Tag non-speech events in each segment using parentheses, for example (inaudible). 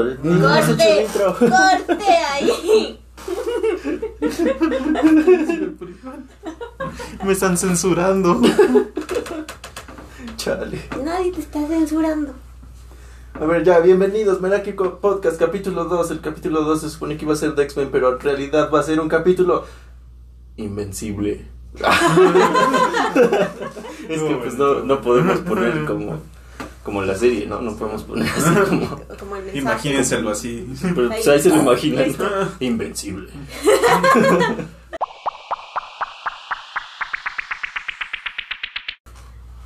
Corte, corte ahí. (laughs) Me están censurando. Chale. Nadie te está censurando. A ver, ya, bienvenidos, Meraki Podcast, capítulo 2. El capítulo 2 se supone que iba a ser de X-Men, pero en realidad va a ser un capítulo invencible. (laughs) es que pues no, no podemos poner como, como la serie, ¿no? No podemos poner así como... Como el. Imagínenselo así. Pero pues, ahí se lo imaginan. Invencible. (laughs)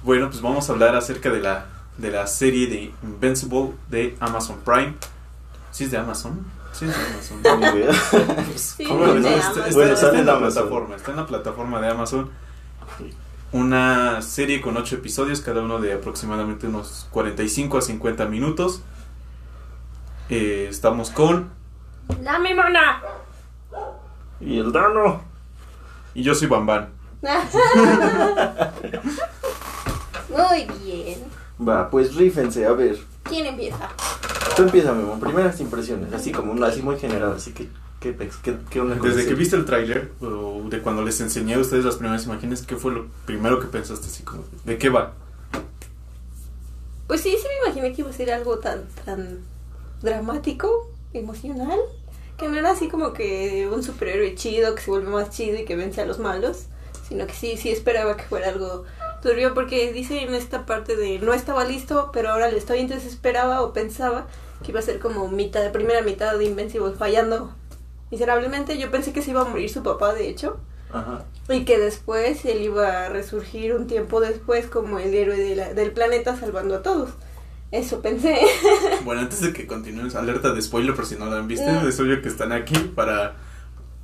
Bueno, pues vamos a hablar acerca de la, de la serie de Invincible de Amazon Prime. ¿Sí es de Amazon? Sí es de Amazon. (laughs) Ni idea. Sí, ¿Cómo de no? Amazon. Está, está- Bueno, está sale en la Amazon. plataforma, está en la plataforma de Amazon. Una serie con 8 episodios, cada uno de aproximadamente unos 45 a 50 minutos. Eh, estamos con... La mimona. Y el Dano. Y yo soy Bamban. (laughs) Muy bien. Va, pues rífense, a ver. ¿Quién empieza? Tú empieza, Memo. Primeras impresiones, así como, así muy general, así que, ¿qué, qué, qué onda Desde ese? que viste el tráiler, o de cuando les enseñé a ustedes las primeras imágenes, ¿qué fue lo primero que pensaste así como, ¿de qué va? Pues sí, sí me imaginé que iba a ser algo tan, tan dramático, emocional, que no era así como que un superhéroe chido que se vuelve más chido y que vence a los malos, sino que sí, sí esperaba que fuera algo turbio porque dice en esta parte de no estaba listo, pero ahora le estoy, entonces esperaba o pensaba que iba a ser como mitad, primera mitad de Invincible fallando miserablemente. Yo pensé que se iba a morir su papá, de hecho. Ajá. Y que después él iba a resurgir un tiempo después como el héroe de la- del planeta salvando a todos. Eso pensé. (laughs) Bueno, antes de que continúes, alerta de spoiler por si no la han visto, Mm. es obvio que están aquí para...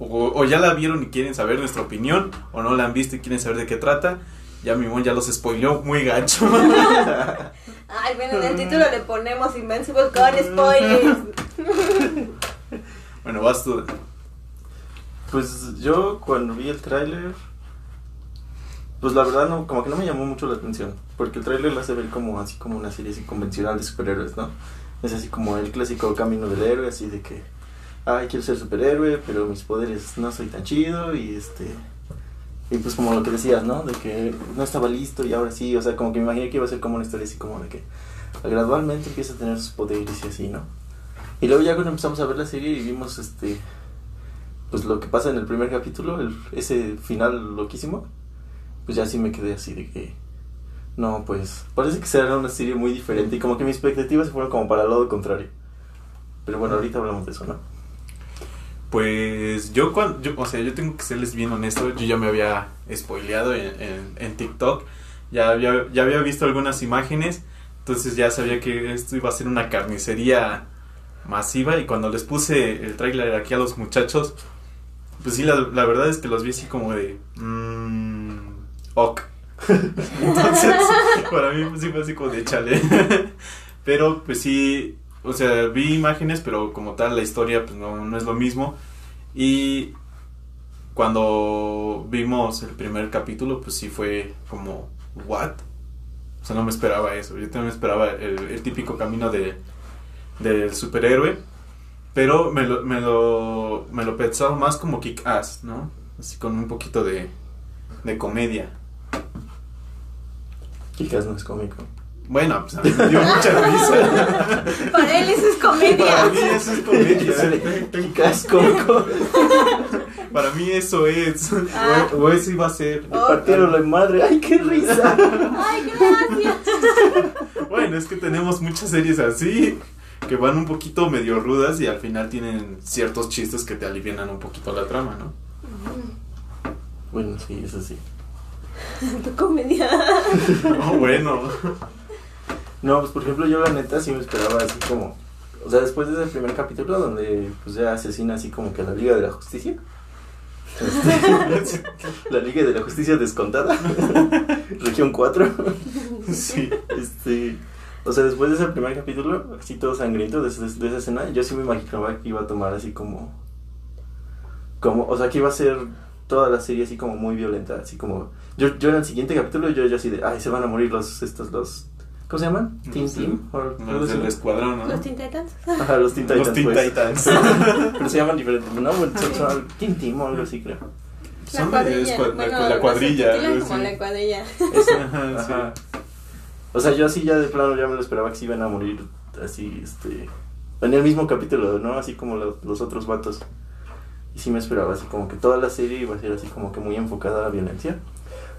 O, o ya la vieron y quieren saber nuestra opinión, o no la han visto y quieren saber de qué trata. Ya mi mon ya los spoileó muy gacho. (laughs) Ay, bueno, en el título le ponemos Invincible con (laughs) spoilers. Bueno, vas tú. Pues yo cuando vi el tráiler, pues la verdad no, como que no me llamó mucho la atención, porque el tráiler lo hace ver como así como una serie convencional de superhéroes, ¿no? Es así como el clásico camino del héroe, así de que, ay, quiero ser superhéroe, pero mis poderes no soy tan chido y este... Y pues como lo que decías, ¿no? De que no estaba listo y ahora sí, o sea, como que me imaginé que iba a ser como una historia así como de que gradualmente empieza a tener sus poderes y así, ¿no? Y luego ya cuando empezamos a ver la serie y vimos este pues lo que pasa en el primer capítulo, el- ese final loquísimo, pues ya sí me quedé así de que no, pues parece que será una serie muy diferente y como que mis expectativas se fueron como para el lado contrario. Pero bueno, ahorita hablamos de eso, ¿no? Pues yo cuando, yo, o sea, yo tengo que serles bien honesto, yo ya me había spoileado en, en, en TikTok, ya había, ya había visto algunas imágenes, entonces ya sabía que esto iba a ser una carnicería masiva y cuando les puse el tráiler aquí a los muchachos, pues sí, la, la verdad es que los vi así como de... Mmm, ok. (laughs) Entonces, para mí sí fue así como de chale. (laughs) Pero pues sí, o sea, vi imágenes, pero como tal la historia pues no, no es lo mismo. Y cuando vimos el primer capítulo, pues sí fue como, ¿what? O sea, no me esperaba eso. Yo también esperaba el, el típico camino de, del superhéroe. Pero me lo, me lo, me lo pensaba más como kick-ass, ¿no? Así con un poquito de, de comedia. Chicas, no es cómico. Bueno, pues a mí me dio mucha risa. (laughs) Para él eso es Para comedia. mí eso es comedia. Chicas, cómico. (laughs) Para mí eso es. Ah. O, o eso iba a ser. Partieron la madre. ¡Ay, qué risa! Ay, gracias. (laughs) Bueno, es que tenemos muchas series así que van un poquito medio rudas y al final tienen ciertos chistes que te alivianan un poquito la trama, ¿no? Bueno, sí, eso sí. (laughs) Tu comedia. (laughs) Oh, bueno. No, pues por ejemplo yo la neta sí me esperaba así como... O sea, después de ese primer capítulo donde pues ya asesina así como que a la Liga de la Justicia. Este, (laughs) la Liga de la Justicia descontada. Región 4. Sí. Este... O sea, después de ese primer capítulo, así todo sangriento de, esa- de esa escena, yo sí me imaginaba que iba a tomar así como... Como, o sea, que iba a ser toda la serie así como muy violenta, así como... Yo, yo en el siguiente capítulo, yo, yo así de, ay, se van a morir los, estos, los, ¿Cómo se llaman? No Team sé. Team. o algo Los del escuadrón, ¿no? Los Teen Titans. Ajá, los Teen Titans. Los Teen pues. Titans. (laughs) Pero se llaman diferente, ¿no? Bueno, son, son Team Team o algo así, creo. La Son de cuadrilla. Bueno, la cuadrilla. como así. la cuadrilla. Eso, Ajá, ajá. O sea, yo así ya de plano ya me lo esperaba que se iban a morir así, este... En el mismo capítulo, ¿no? Así como los, los otros vatos. Y sí me esperaba así como que toda la serie iba a ser así como que muy enfocada a la violencia.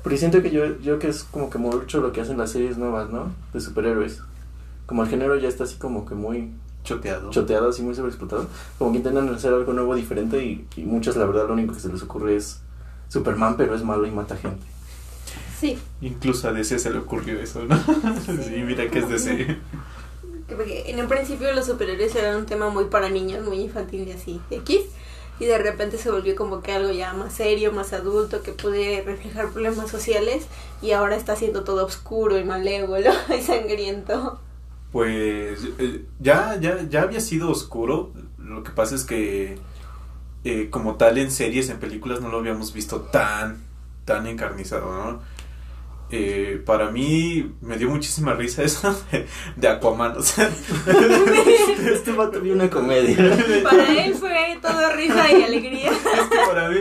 Porque siento que yo, yo que es como que mucho lo que hacen las series nuevas, ¿no? De superhéroes. Como el género ya está así como que muy Choteado. choteado, así muy sobreexplotado. Como que intentan hacer algo nuevo, diferente y, y muchas la verdad lo único que se les ocurre es Superman, pero es malo y mata gente. Sí. Incluso a DC se le ocurrió eso, ¿no? (laughs) Sí, mira que es DC. (laughs) Que Porque en un principio los superhéroes eran un tema muy para niños, muy infantil y así, X. Y de repente se volvió como que algo ya más serio, más adulto, que puede reflejar problemas sociales. Y ahora está siendo todo oscuro y malévolo (laughs) y sangriento. Pues eh, ya, ya, ya había sido oscuro. Lo que pasa es que eh, como tal en series, en películas no lo habíamos visto tan, tan encarnizado, ¿no? Eh, para mí me dio muchísima risa (laughs) eso de, de Aquaman, o sea, (laughs) este vato vio una comedia. Para él fue todo risa y alegría. (laughs) es que para mí,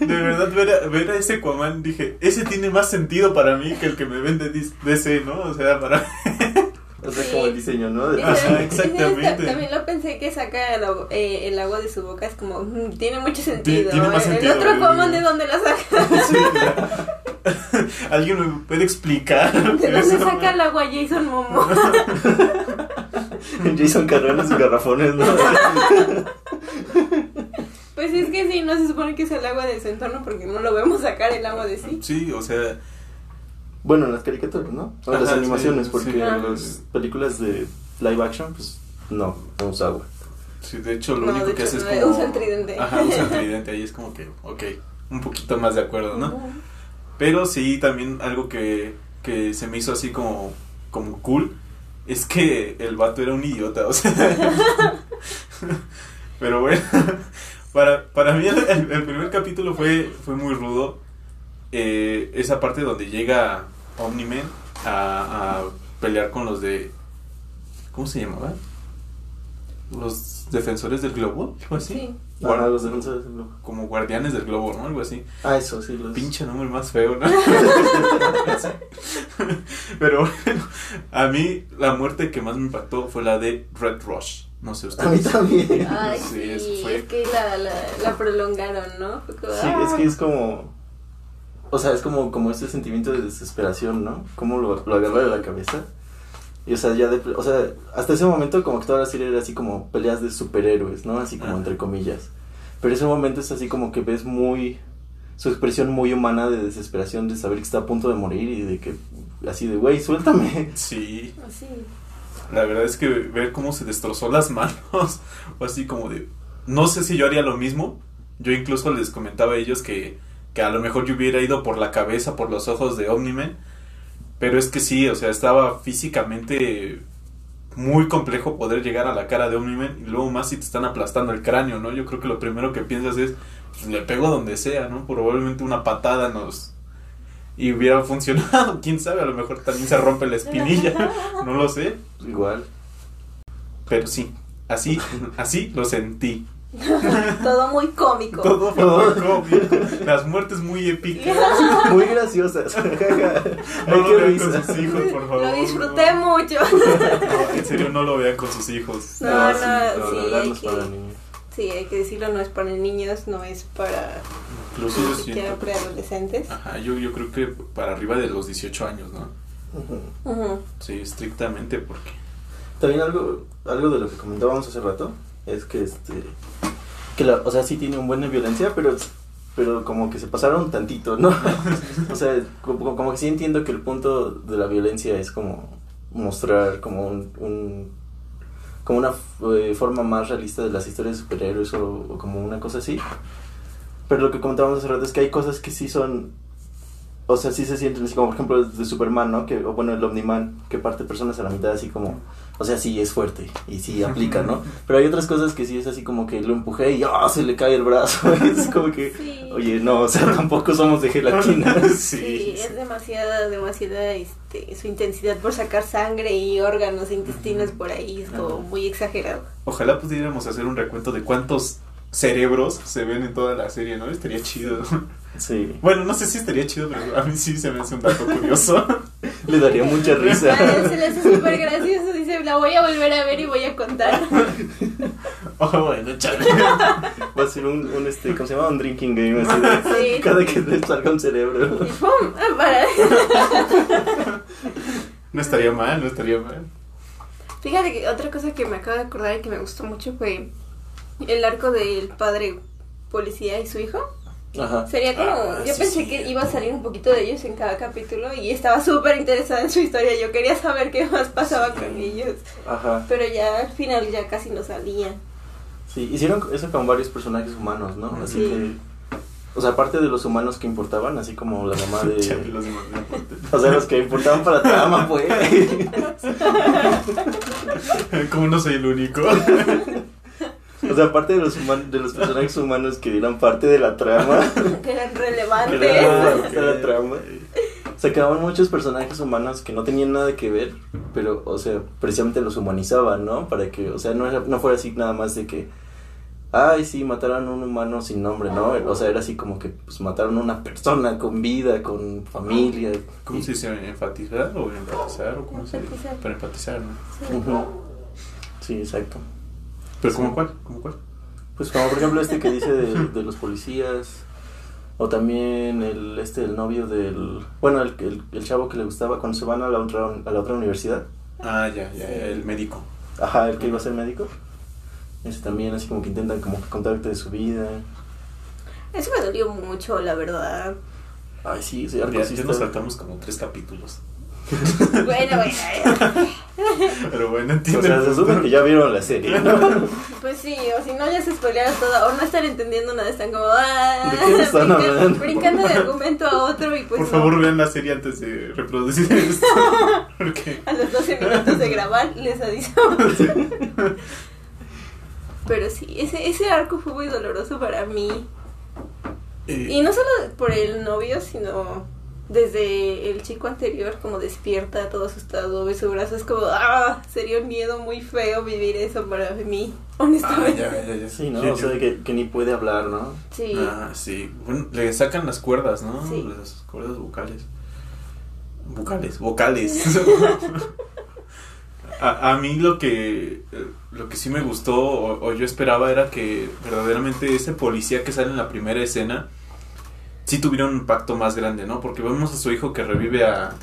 de verdad, ver a, ver a ese Aquaman, dije, ese tiene más sentido para mí que el que me vende dis- DC, ¿no? O sea, para O sea, como el diseño, ¿no? De- Ajá, exactamente. También lo pensé que saca el, agua- eh, el agua de su boca. Es como, mm, tiene mucho sentido. tiene más el otro. Aquaman, ¿de dónde la saca? Sí, (laughs) ¿Alguien me puede explicar? ¿De (laughs) dónde eso? saca el agua Jason Momo? (laughs) Jason Carrera en sus garrafones, ¿no? Pues es que sí, no se supone que es el agua de su entorno porque no lo vemos sacar el agua de sí. Sí, o sea, Bueno, en las caricaturas, ¿no? O en las Ajá, animaciones, sí, porque sí. en las películas de live action, pues no, no usa agua. sí, de hecho lo No, único que hecho, hace es no, como... usa el tridente. Ajá, usa el tridente, ahí es como que, ok, un poquito más de acuerdo, ¿no? Ujú. Pero sí, también algo que, que se me hizo así como, como cool es que el vato era un idiota, o sea. (laughs) Pero bueno, (laughs) para, para mí el, primer capítulo fue, fue muy rudo. Eh, esa parte donde llega Omni-Man a, a pelear con los de. ¿Cómo se llamaba? Los defensores del globo, así. Sí. Guar- Ah, los defensores del globo. Como guardianes del globo, ¿no? Algo así. Ah, eso, sí, los... Pinche nombre más feo, ¿no? (laughs) Pero bueno, a mí la muerte que más me impactó fue la de Red Rush. No sé A mí ustedes. también. Ay, (laughs) Sí, sí, eso fue. es que la, la, la prolongaron, ¿no? Como, Sí, ah. es que es como... O sea, es como, como este sentimiento de desesperación, ¿no? Cómo lo, lo agarra de la cabeza. Y o sea, ya de... O sea, hasta ese momento como que toda la serie era así como peleas de superhéroes, ¿no? Así como entre comillas. Pero ese momento es así como que ves muy... Su expresión muy humana de desesperación, de saber que está a punto de morir y de que... Así de, güey, suéltame. (laughs) Sí, Así. la verdad es que ver cómo se destrozó las manos, (laughs) o así como de... No sé si yo haría lo mismo. Yo incluso les comentaba a ellos que, que a lo mejor yo hubiera ido por la cabeza, por los ojos de Omni-Man. Pero es que sí, o sea, estaba físicamente muy complejo poder llegar a la cara de Omni-Man y luego más si te están aplastando el cráneo, ¿no? Yo creo que lo primero que piensas es, pues le pego donde sea, ¿no? Probablemente una patada nos... Y hubiera (laughs) funcionado, quién sabe, a lo mejor también se rompe la espinilla, (laughs) no lo sé, Igual. pero sí, así, así lo sentí. (laughs) Todo muy cómico. Todo muy cómico, las muertes muy épicas. (laughs) Muy graciosas. No (laughs) Ay, lo vean risa. con sus hijos, por favor. Lo disfruté mucho. No, en serio, no lo vean con sus hijos. No, Ah, no, sí, la sí, verdad hay no es que- para niños. Sí, hay que decirlo, no es para niños, no es para Incluso yo siento. preadolescentes. Ajá, yo, yo creo que para arriba de los 18 años, ¿no? Sí, estrictamente porque. También algo, algo de lo que comentábamos hace rato es que este que o sea sí tiene un buen de violencia pero pero como que se pasaron tantito, ¿no? (laughs) o sea, como, como que sí entiendo que el punto de la violencia es como mostrar como un, como una eh, forma más realista de las historias de superhéroes o, o como una cosa así. Pero lo que comentábamos hace rato es que hay cosas que sí son o sea, sí se sienten así como por ejemplo de Superman, ¿no? Que, o bueno, el Omniman, que parte personas a la mitad así como o sea, sí es fuerte y sí aplica, ¿no? Pero hay otras cosas que sí es así como que lo empujé y ¡ah! se le cae el brazo. (laughs) es como que, Sí. oye, no, o sea, tampoco somos de gelatina. (laughs) Sí, es demasiada, demasiada este, su intensidad por sacar sangre y órganos e intestinos por ahí, es como muy exagerado. Ojalá pudiéramos hacer un recuento de cuántos cerebros se ven en toda la serie, ¿no? Estaría chido. Sí, Bueno, no sé si estaría chido, pero a mí sí se me hace un dato curioso. (laughs) le daría mucha risa. A él se le hace súper gracioso, la voy a volver a ver y voy a contar. (laughs) Oh, bueno, chale. (laughs) Va a ser un, un este, ¿cómo se llama? Un drinking game, así de (laughs) Sí. cada que le salga un cerebro. Y ¡pum! Ah, Para. No estaría mal, no estaría mal. Fíjate que otra cosa que me acabo de acordar y que me gustó mucho fue el arco del padre policía y su hijo. Ajá. Sería como, Ah, yo sí, pensé sí. que iba a salir un poquito de ellos en cada capítulo y estaba súper interesada en su historia. Yo quería saber qué más pasaba con ellos, Ajá. pero ya al final ya casi no salían. Sí, hicieron eso con varios personajes humanos, ¿no? Así Sí. que, o sea, aparte de los humanos que importaban, así como la mamá de... (laughs) los. (laughs) O sea, los que importaban para trama, pues. (laughs) Como no soy el único. O sea, aparte de los, human- de los personajes humanos que eran parte de la trama, (laughs) Que eran que relevantes. eran parte de la trama, se quedaban muchos personajes humanos que no tenían nada que ver, pero, o sea, precisamente los humanizaban, ¿no? Para que, o sea, no, era, no fuera así nada más de que, ay, sí, mataron a un humano sin nombre, ¿no? O sea, era así como que, pues, mataron a una persona con vida, con familia. ¿Cómo Y- se dice? ¿Enfatizar o empatizar? ¿O cómo se dice? Para empatizar, ¿no? Sí, exacto. ¿Pero Sí. como cuál? ¿Como cuál? Pues como por ejemplo este que dice de, de los policías, o también el este el novio del, bueno, el, el, el chavo que le gustaba cuando se van a la otra, a la otra universidad, Ah, ya, ya, el médico. ajá, el que iba a ser médico, ese también así como que intentan como que contarte de su vida, Eso me dolió mucho, la verdad. ay sí, Ya, sí ya está- nos saltamos como tres capítulos. (laughs) Bueno, bueno. Pero bueno, o entiendo. sea, el se supone que ya vieron la serie, ¿no? (laughs) Pues sí, o si no ya se spoilearon todo, o no están entendiendo nada, están como ah, ¿De qué están brincan- hablando? brincando de argumento a otro y pues Por no. favor, vean la serie antes de reproducir (laughs) esto. Porque a los 12 minutos de grabar les avisamos. Pero sí, ese, ese arco fue muy doloroso para mí. eh, Y no solo por el novio, sino desde el chico anterior, como despierta, todo asustado, ve su brazo, es como, ah, sería un miedo muy feo vivir eso para mí, Ah, honestamente. ya, ya, ya. Sí, ¿no? Yo- O sea, yo- que, que ni puede hablar, ¿no? Sí. Ah, sí. Bueno, le sacan las cuerdas, ¿no? Sí. Las cuerdas vocales. Vocales, vocales. (laughs) a, a mí lo que lo que sí me gustó o, o yo esperaba era que verdaderamente ese policía que sale en la primera escena sí tuviera un impacto más grande, ¿no? Porque vemos a su hijo que revive a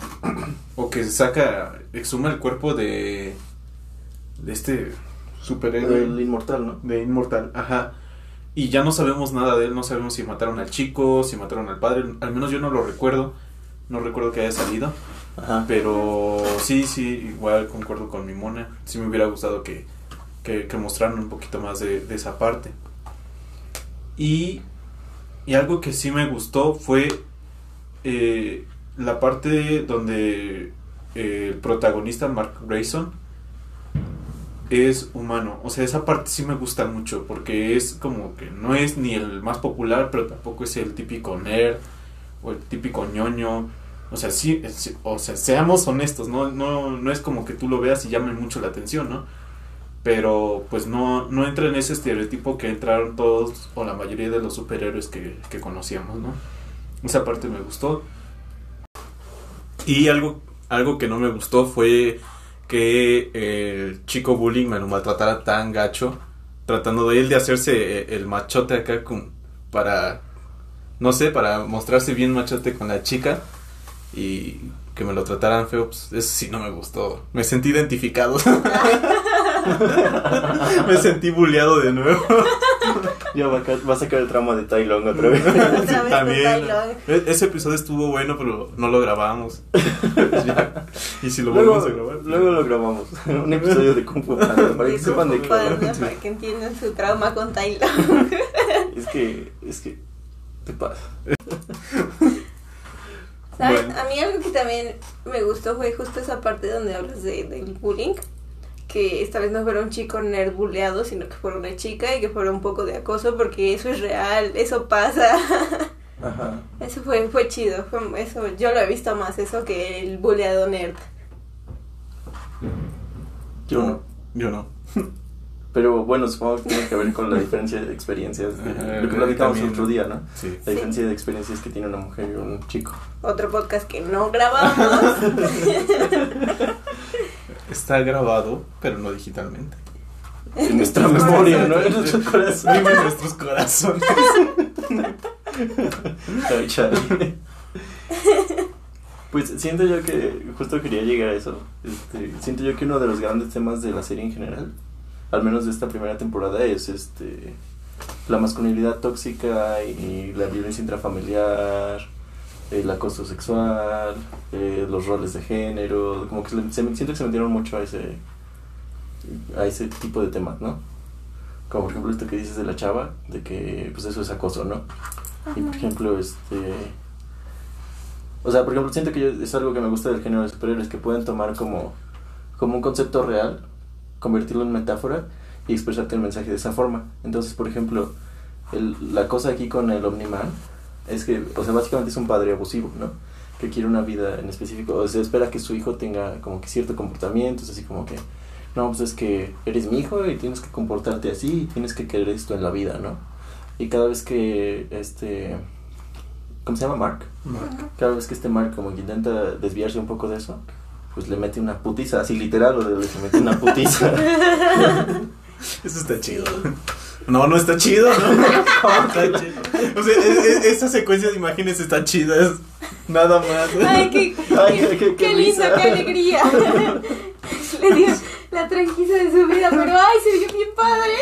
o que saca exhuma el cuerpo de de este superhéroe El inmortal, ¿no? de Inmortal, ajá. Y ya no sabemos nada de él, no sabemos si mataron al chico, si mataron al padre, al menos yo no lo recuerdo, no recuerdo que haya salido, Ajá. pero sí, sí, igual concuerdo con mi mona, sí me hubiera gustado que, que, que mostraran un poquito más de, de esa parte. Y, y algo que sí me gustó fue eh, la parte donde eh, el protagonista, Mark Grayson, es humano. O sea, esa parte sí me gusta mucho porque es como que no es ni el más popular, pero tampoco es el típico nerd o el típico ñoño. O sea, sí, o sea, seamos honestos, ¿no? No, no es como que tú lo veas y llame mucho la atención, ¿no? Pero pues no, no entra en ese estereotipo que entraron todos o la mayoría de los superhéroes que, que conocíamos, ¿no? Esa parte me gustó. Y algo, algo que no me gustó fue que el chico bullying me lo maltratara tan gacho, tratando de él de hacerse eh, el machote acá con, para, no sé, para mostrarse bien machote con la chica y que me lo trataran feo, pues eso sí no me gustó. Me sentí identificado. (laughs) (laughs) me sentí bulleado de nuevo. Ya va a, ca- va a sacar el trama de Tai Long otra vez. Otra vez con También. Tai. E- Ese episodio estuvo bueno, pero no lo grabamos. (laughs) Ya. Y si lo luego, volvemos a grabar. luego lo grabamos. (laughs) Un episodio de Kung Fu Panda, para que sepan de qué para que entiendan su trauma con Tai Lung. Es que, es que, te pasa. ¿Saben? Bueno. A mí algo que también me gustó fue justo esa parte donde hablas de, del bullying. Que esta vez no fuera un chico nerd buleado, sino que fuera una chica y que fuera un poco de acoso, porque eso es real, eso pasa. Ajá. Eso fue, fue chido, fue, eso, yo lo he visto más eso que el buleado nerd. Yo no. Yo no. Pero bueno, supongo que tiene que ver con la diferencia de experiencias. de- (laughs) Ajá, lo que platicamos otro día, ¿no? Sí. La diferencia de experiencias que tiene una mujer y un chico. Otro podcast que no grabamos. (laughs) (laughs) Está grabado, pero no digitalmente. En nuestra memoria, ¿no? En nuestro (laughs) corazón. Vive en nuestros corazones. Ay, (laughs) chale. Pues siento yo que, justo quería llegar a eso, este, siento yo que uno de los grandes temas de la serie en general, al menos de esta primera temporada, es este la masculinidad tóxica y la violencia intrafamiliar, el acoso sexual, eh, los roles de género, como que se, siento que se metieron mucho a ese, a ese tipo de temas, ¿no? Como por ejemplo esto que dices de la chava, de que pues eso es acoso, ¿no? Y por ejemplo, este. O sea, por ejemplo, siento que yo, es algo que me gusta del género de superhéroes, que pueden tomar como, como un concepto real, convertirlo en metáfora y expresarte el mensaje de esa forma. Entonces, por ejemplo, el- la cosa aquí con el Omniman es que, o sea, básicamente es un padre abusivo, ¿no? Que quiere una vida en específico, o sea, espera que su hijo tenga como que cierto comportamiento, es así como que, no, pues es que eres mi hijo y tienes que comportarte así y tienes que querer esto en la vida, ¿no? Y cada vez que este ¿cómo se llama Mark? Cada vez que este Mark como que intenta desviarse un poco de eso, pues le mete una putiza, así literal, o le, le mete una putiza. (laughs) Eso está chido. No, no está chido, (laughs) ¿no? Está chido. O sea, es- es- esa secuencia de imágenes está chida. es nada más. Ay, qué, Ay, qué, qué- qué qué lindo, qué alegría. (laughs) Le dio la tranquila de su vida, pero ay, se vio bien padre.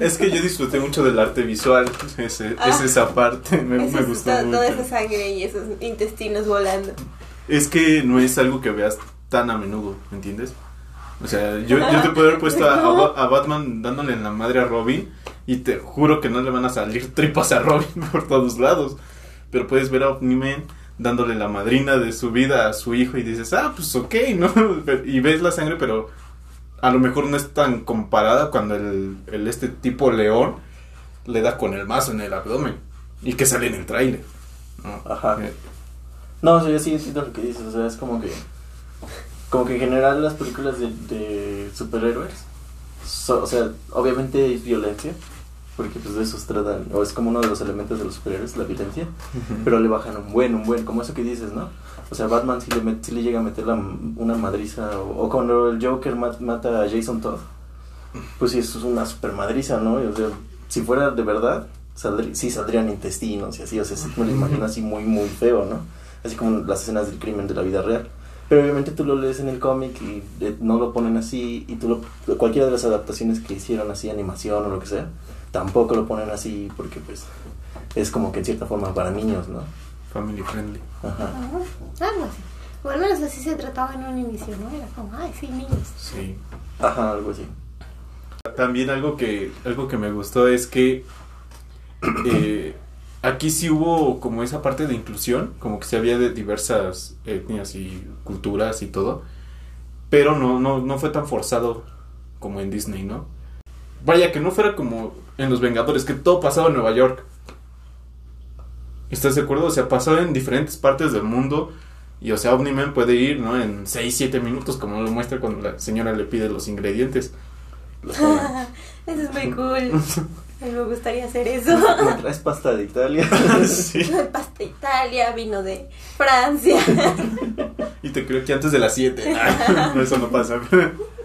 Es que yo disfruté mucho del arte visual. Ese, es esa parte. Me, Eso me es gustó to- toda mucho. esa sangre y esos intestinos volando. Es que no es algo que veas tan a menudo, ¿me entiendes? O sea, yo, yo te puedo haber puesto a, a Ba- a Batman dándole en la madre a Robin y te juro que no le van a salir (laughs) tripas a Robin por todos lados. Pero puedes ver a Omni-Man dándole la madrina de su vida a su hijo y dices, ah, pues ok, ¿no? (laughs) Y ves la sangre, pero a lo mejor no es tan comparada cuando el, el este tipo león le da con el mazo en el abdomen y que sale en el tráiler. ¿no? Ajá. Eh, No, o sea, yo sí entiendo lo que dices, o sea, es como que como que en general las películas de, de superhéroes, so- o sea, obviamente hay violencia, porque pues de eso se tratan, o es como uno de los elementos de los superhéroes, la violencia, pero le bajan un buen, un buen, como eso que dices, ¿no? O sea, Batman sí le, met- sí le llega a meter la- una madriza, o, o cuando el Joker mat- mata a Jason Todd, pues sí, eso es una super madriza, ¿no? Y, o sea, si fuera de verdad, saldrí- sí saldrían intestinos y así, o sea, sí me lo imagino así muy, muy feo, ¿no? Así como las escenas del crimen de la vida real. Pero obviamente tú lo lees en el cómic y eh, no lo ponen así, y tú lo, cualquiera de las adaptaciones que hicieron así, animación o lo que sea, tampoco lo ponen así porque pues es como que en cierta forma para niños, ¿no? Family friendly. Ajá. Algo así. O al menos así se trataba en un inicio, ¿no? Era como, ay, sí, niños. Sí. Ajá, algo así. También algo que, algo que me gustó es que eh, aquí sí hubo como esa parte de inclusión, como que se había de diversas etnias y culturas y todo, pero no, no, no fue tan forzado como en Disney, ¿no? Vaya, que no fuera como en Los Vengadores, que todo pasaba en Nueva York. ¿Estás de acuerdo? O sea, pasaba en diferentes partes del mundo y, o sea, Omni-Man puede ir, ¿no? En 6, 7 minutos, como lo muestra cuando la señora le pide los ingredientes. Los. (laughs) Eso es muy cool. (laughs) A mí me gustaría hacer eso. ¿Me traes pasta de Italia? (laughs) sí. Pasta de Italia, vino de Francia. (laughs) Y te creo que antes de las 7. no, (laughs) eso no pasa.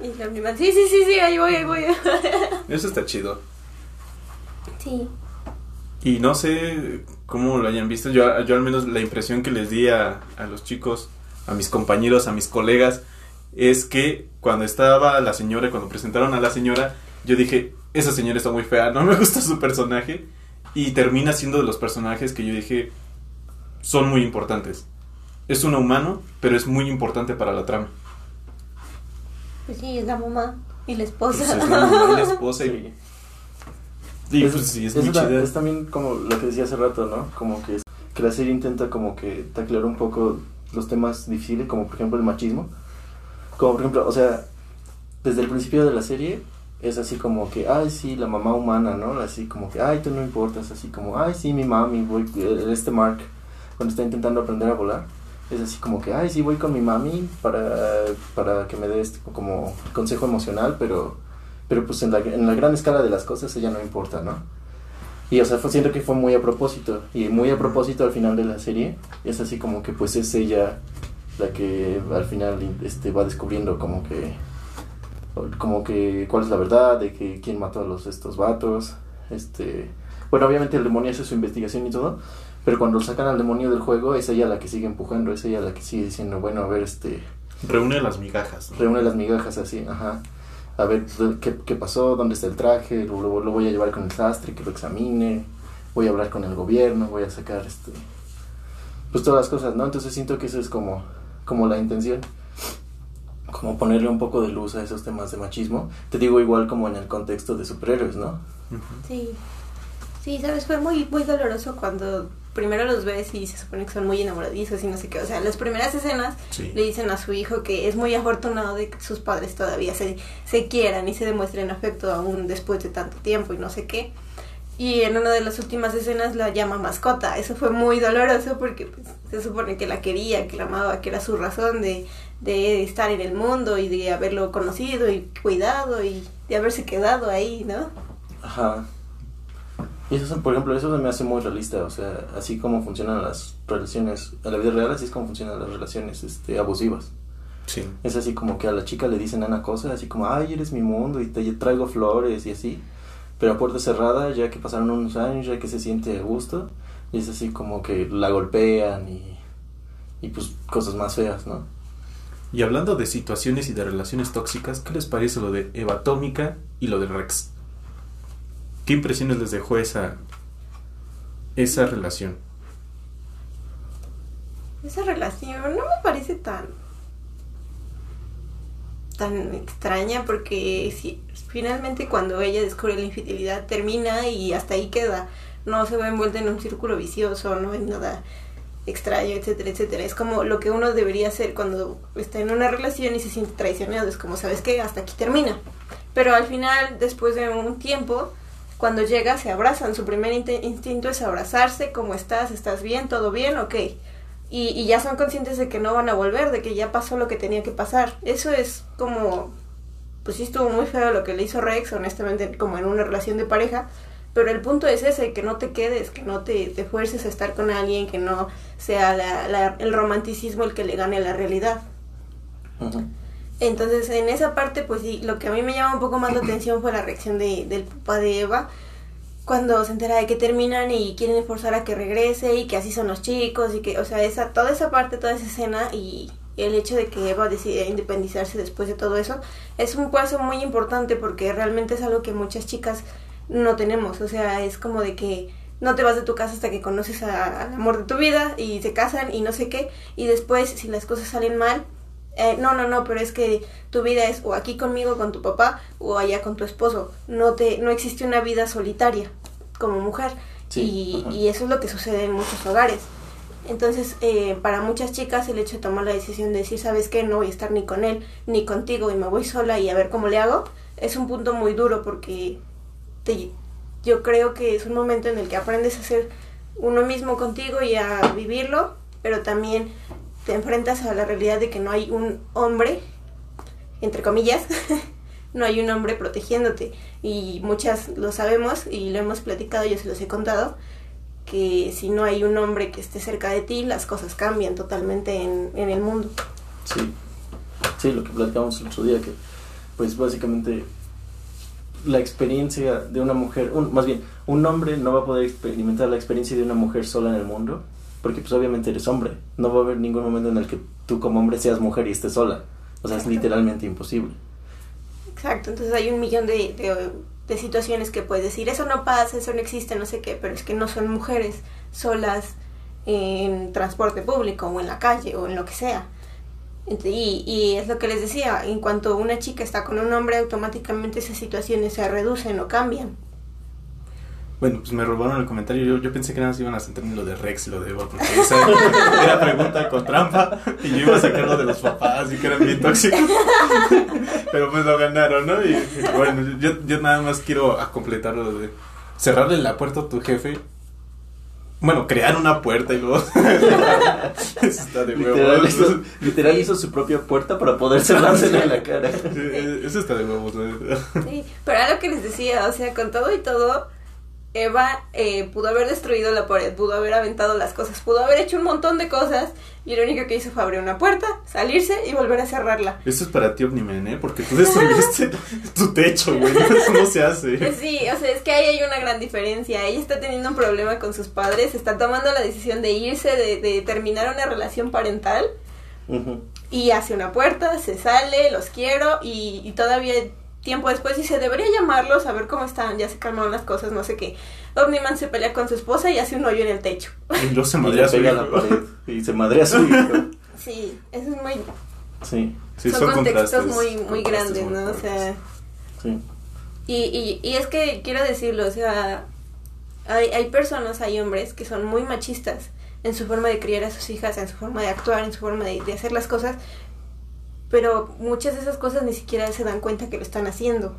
Y la prima, sí, sí, sí, sí, ahí voy, ahí voy. Eso está chido. Sí. Y no sé cómo lo hayan visto. Yo, yo al menos la impresión que les di a, a los chicos, a mis compañeros, a mis colegas, es que cuando estaba la señora, cuando presentaron a la señora, yo dije, esa señora está muy fea, no me gusta su personaje. Y termina siendo de los personajes que yo dije, son muy importantes. Es un humano, pero es muy importante para la trama. Pues sí, es la mamá y la Pues esposa. es la mamá y la (laughs) esposa y, Sí. y, Es- pues sí, es es muy la- chida. es también como lo que decía hace rato, ¿no? Como que, que la serie intenta como que taclear un poco los temas difíciles, como por ejemplo el machismo. Como por ejemplo, o sea, desde el principio de la serie es así como que, ay, sí, la mamá humana, ¿no? Así como que, ay, tú no importas, así como, ay, sí, mi mami, voy, eh, este Mark, cuando está intentando aprender a volar, es así como que, ay, sí, voy con mi mami para, para que me dé este como consejo emocional, pero, pero pues en la, en la gran escala de las cosas ella no importa, ¿no? Y o sea, fue, siento que fue muy a propósito, y muy a propósito al final de la serie, es así como que pues es ella la que al final este, va descubriendo como que como que cuál es la verdad de que quién mató a los estos vatos este bueno obviamente el demonio hace su investigación y todo pero cuando sacan al demonio del juego es ella la que sigue empujando es ella la que sigue diciendo bueno a ver este reúne las migajas ¿no? reúne las migajas así ajá a ver qué, qué pasó dónde está el traje lo, lo, voy a llevar con el sastre que lo examine voy a hablar con el gobierno voy a sacar este pues todas las cosas no entonces siento que eso es como como la intención como ponerle un poco de luz a esos temas de machismo. Te digo igual como en el contexto de superhéroes, ¿no? Sí. Sí, sabes, fue muy, muy doloroso cuando primero los ves y se supone que son muy enamoradizos y no sé qué. O sea, las primeras escenas Sí. le dicen a su hijo que es muy afortunado de que sus padres todavía se, se quieran y se demuestren afecto aún después de tanto tiempo y no sé qué. Y en una de las últimas escenas la llama mascota. Eso fue muy doloroso porque pues, se supone que la quería, que la amaba, que era su razón de, de estar en el mundo y de haberlo conocido y cuidado y de haberse quedado ahí, ¿no? Ajá. Y eso, por ejemplo, eso se me hace muy realista, o sea, así como funcionan las relaciones, en la vida real así es como funcionan las relaciones este, abusivas. Sí. Es así como que a la chica le dicen una cosa, así como, ay, eres mi mundo y te traigo flores y así. Pero a puerta cerrada, ya que pasaron unos años, ya que se siente a gusto, y es así como que la golpean y, y pues cosas más feas, ¿no? Y hablando de situaciones y de relaciones tóxicas, ¿qué les parece lo de Eva Atómica y lo de Rex? ¿Qué impresiones les dejó esa, esa relación? Esa relación no me parece tan tan extraña porque si, finalmente cuando ella descubre la infidelidad termina y hasta ahí queda. No se va envuelta en un círculo vicioso, no hay nada extraño, etcétera, etcétera. Es como lo que uno debería hacer cuando está en una relación y se siente traicionado. Es como, ¿sabes qué? Hasta aquí termina. Pero al final, después de un tiempo, cuando llega, se abrazan. Su primer instinto es abrazarse. ¿Cómo estás? ¿Estás bien? ¿Todo bien? Ok. Y, y, ya son conscientes de que no van a volver, de que ya pasó lo que tenía que pasar. Eso es como, pues sí estuvo muy feo lo que le hizo Rex, honestamente, como en una relación de pareja. Pero el punto es ese, que no te quedes, que no te, te fuerces a estar con alguien, que no sea la, la, el romanticismo el que le gane a la realidad. Uh -huh. Entonces, en esa parte, pues sí, lo que a mí me llama un poco más la atención fue la reacción de, del papá de Eva cuando se entera de que terminan y quieren forzar a que regrese y que así son los chicos y que, o sea, esa, toda esa parte, toda esa escena y el hecho de que Eva decide independizarse después de todo eso es un paso muy importante porque realmente es algo que muchas chicas no tenemos, o sea, es como de que no te vas de tu casa hasta que conoces al amor de tu vida y se casan y no sé qué. Y después si las cosas salen mal eh, no, no, no, pero es que tu vida es o aquí conmigo con tu papá o allá con tu esposo. No te, no existe una vida solitaria como mujer sí, y, y, eso es lo que sucede en muchos hogares. Entonces, eh, para muchas chicas el hecho de tomar la decisión de decir, sabes qué, no voy a estar ni con él ni contigo y me voy sola y a ver cómo le hago, es un punto muy duro porque te, yo creo que es un momento en el que aprendes a ser uno mismo contigo y a vivirlo, pero también te enfrentas a la realidad de que no hay un hombre, entre comillas, (laughs) no hay un hombre protegiéndote. Y muchas lo sabemos y lo hemos platicado, yo se los he contado, que si no hay un hombre que esté cerca de ti, las cosas cambian totalmente en, en el mundo. Sí, sí, lo que platicamos el otro día, que pues básicamente la experiencia de una mujer, más bien, un hombre no va a poder experimentar la experiencia de una mujer sola en el mundo porque pues obviamente eres hombre. No va a haber ningún momento en el que tú como hombre seas mujer y estés sola. O sea, Exacto. es literalmente imposible. Exacto, entonces hay un millón de, de, de, situaciones que puedes decir, eso no pasa, eso no existe, no sé qué, pero es que no son mujeres solas en transporte público o en la calle o en lo que sea. Y, y es lo que les decía, en cuanto una chica está con un hombre, automáticamente esas situaciones se reducen o cambian. Bueno, pues me robaron el comentario. Yo, yo pensé que nada más iban a centrarme en lo de Rex y lo de Eva, porque esa era pregunta con trampa. Y yo iba a sacar lo de los papás y que eran bien tóxicos. Pero pues lo ganaron, ¿no? Y bueno, yo, yo nada más quiero a completar lo de cerrarle la puerta a tu jefe. Bueno, crear una puerta y luego. (laughs) Eso está de Literal huevos. hizo, literal hizo su propia puerta para poder cerrársela en la cara. Sí, Eso está de huevos, ¿no? Sí, pero era lo que les decía, o sea, con todo y todo, Eva eh, pudo haber destruido la pared, pudo haber aventado las cosas, pudo haber hecho un montón de cosas y lo único que hizo fue abrir una puerta, salirse y volver a cerrarla. Eso es para ti, Omniman, ¿eh? Porque tú destruiste (laughs) tu techo, güey. (laughs) Eso no se hace. Sí, o sea, es que ahí hay una gran diferencia. Ella está teniendo un problema con sus padres, está tomando la decisión de irse, de, de terminar una relación parental y hace una puerta, se sale, los quiero y, y todavía tiempo después dice, debería llamarlos a ver cómo están, ya se calmaron las cosas, no sé qué. Omniman se pelea con su esposa y hace un hoyo en el techo. Y luego se madrea su pega a hijo. la pared. Y se madrea a su hijo. (laughs) Sí, eso es muy... Sí, Sí, son, contextos contrastes, muy, muy grandes, muy ¿no? O sea... sí. Y, y, y es que quiero decirlo, o sea, hay, hay personas, hay hombres que son muy machistas en su forma de criar a sus hijas, en su forma de actuar, en su forma de, de hacer las cosas, pero muchas de esas cosas ni siquiera se dan cuenta que lo están haciendo.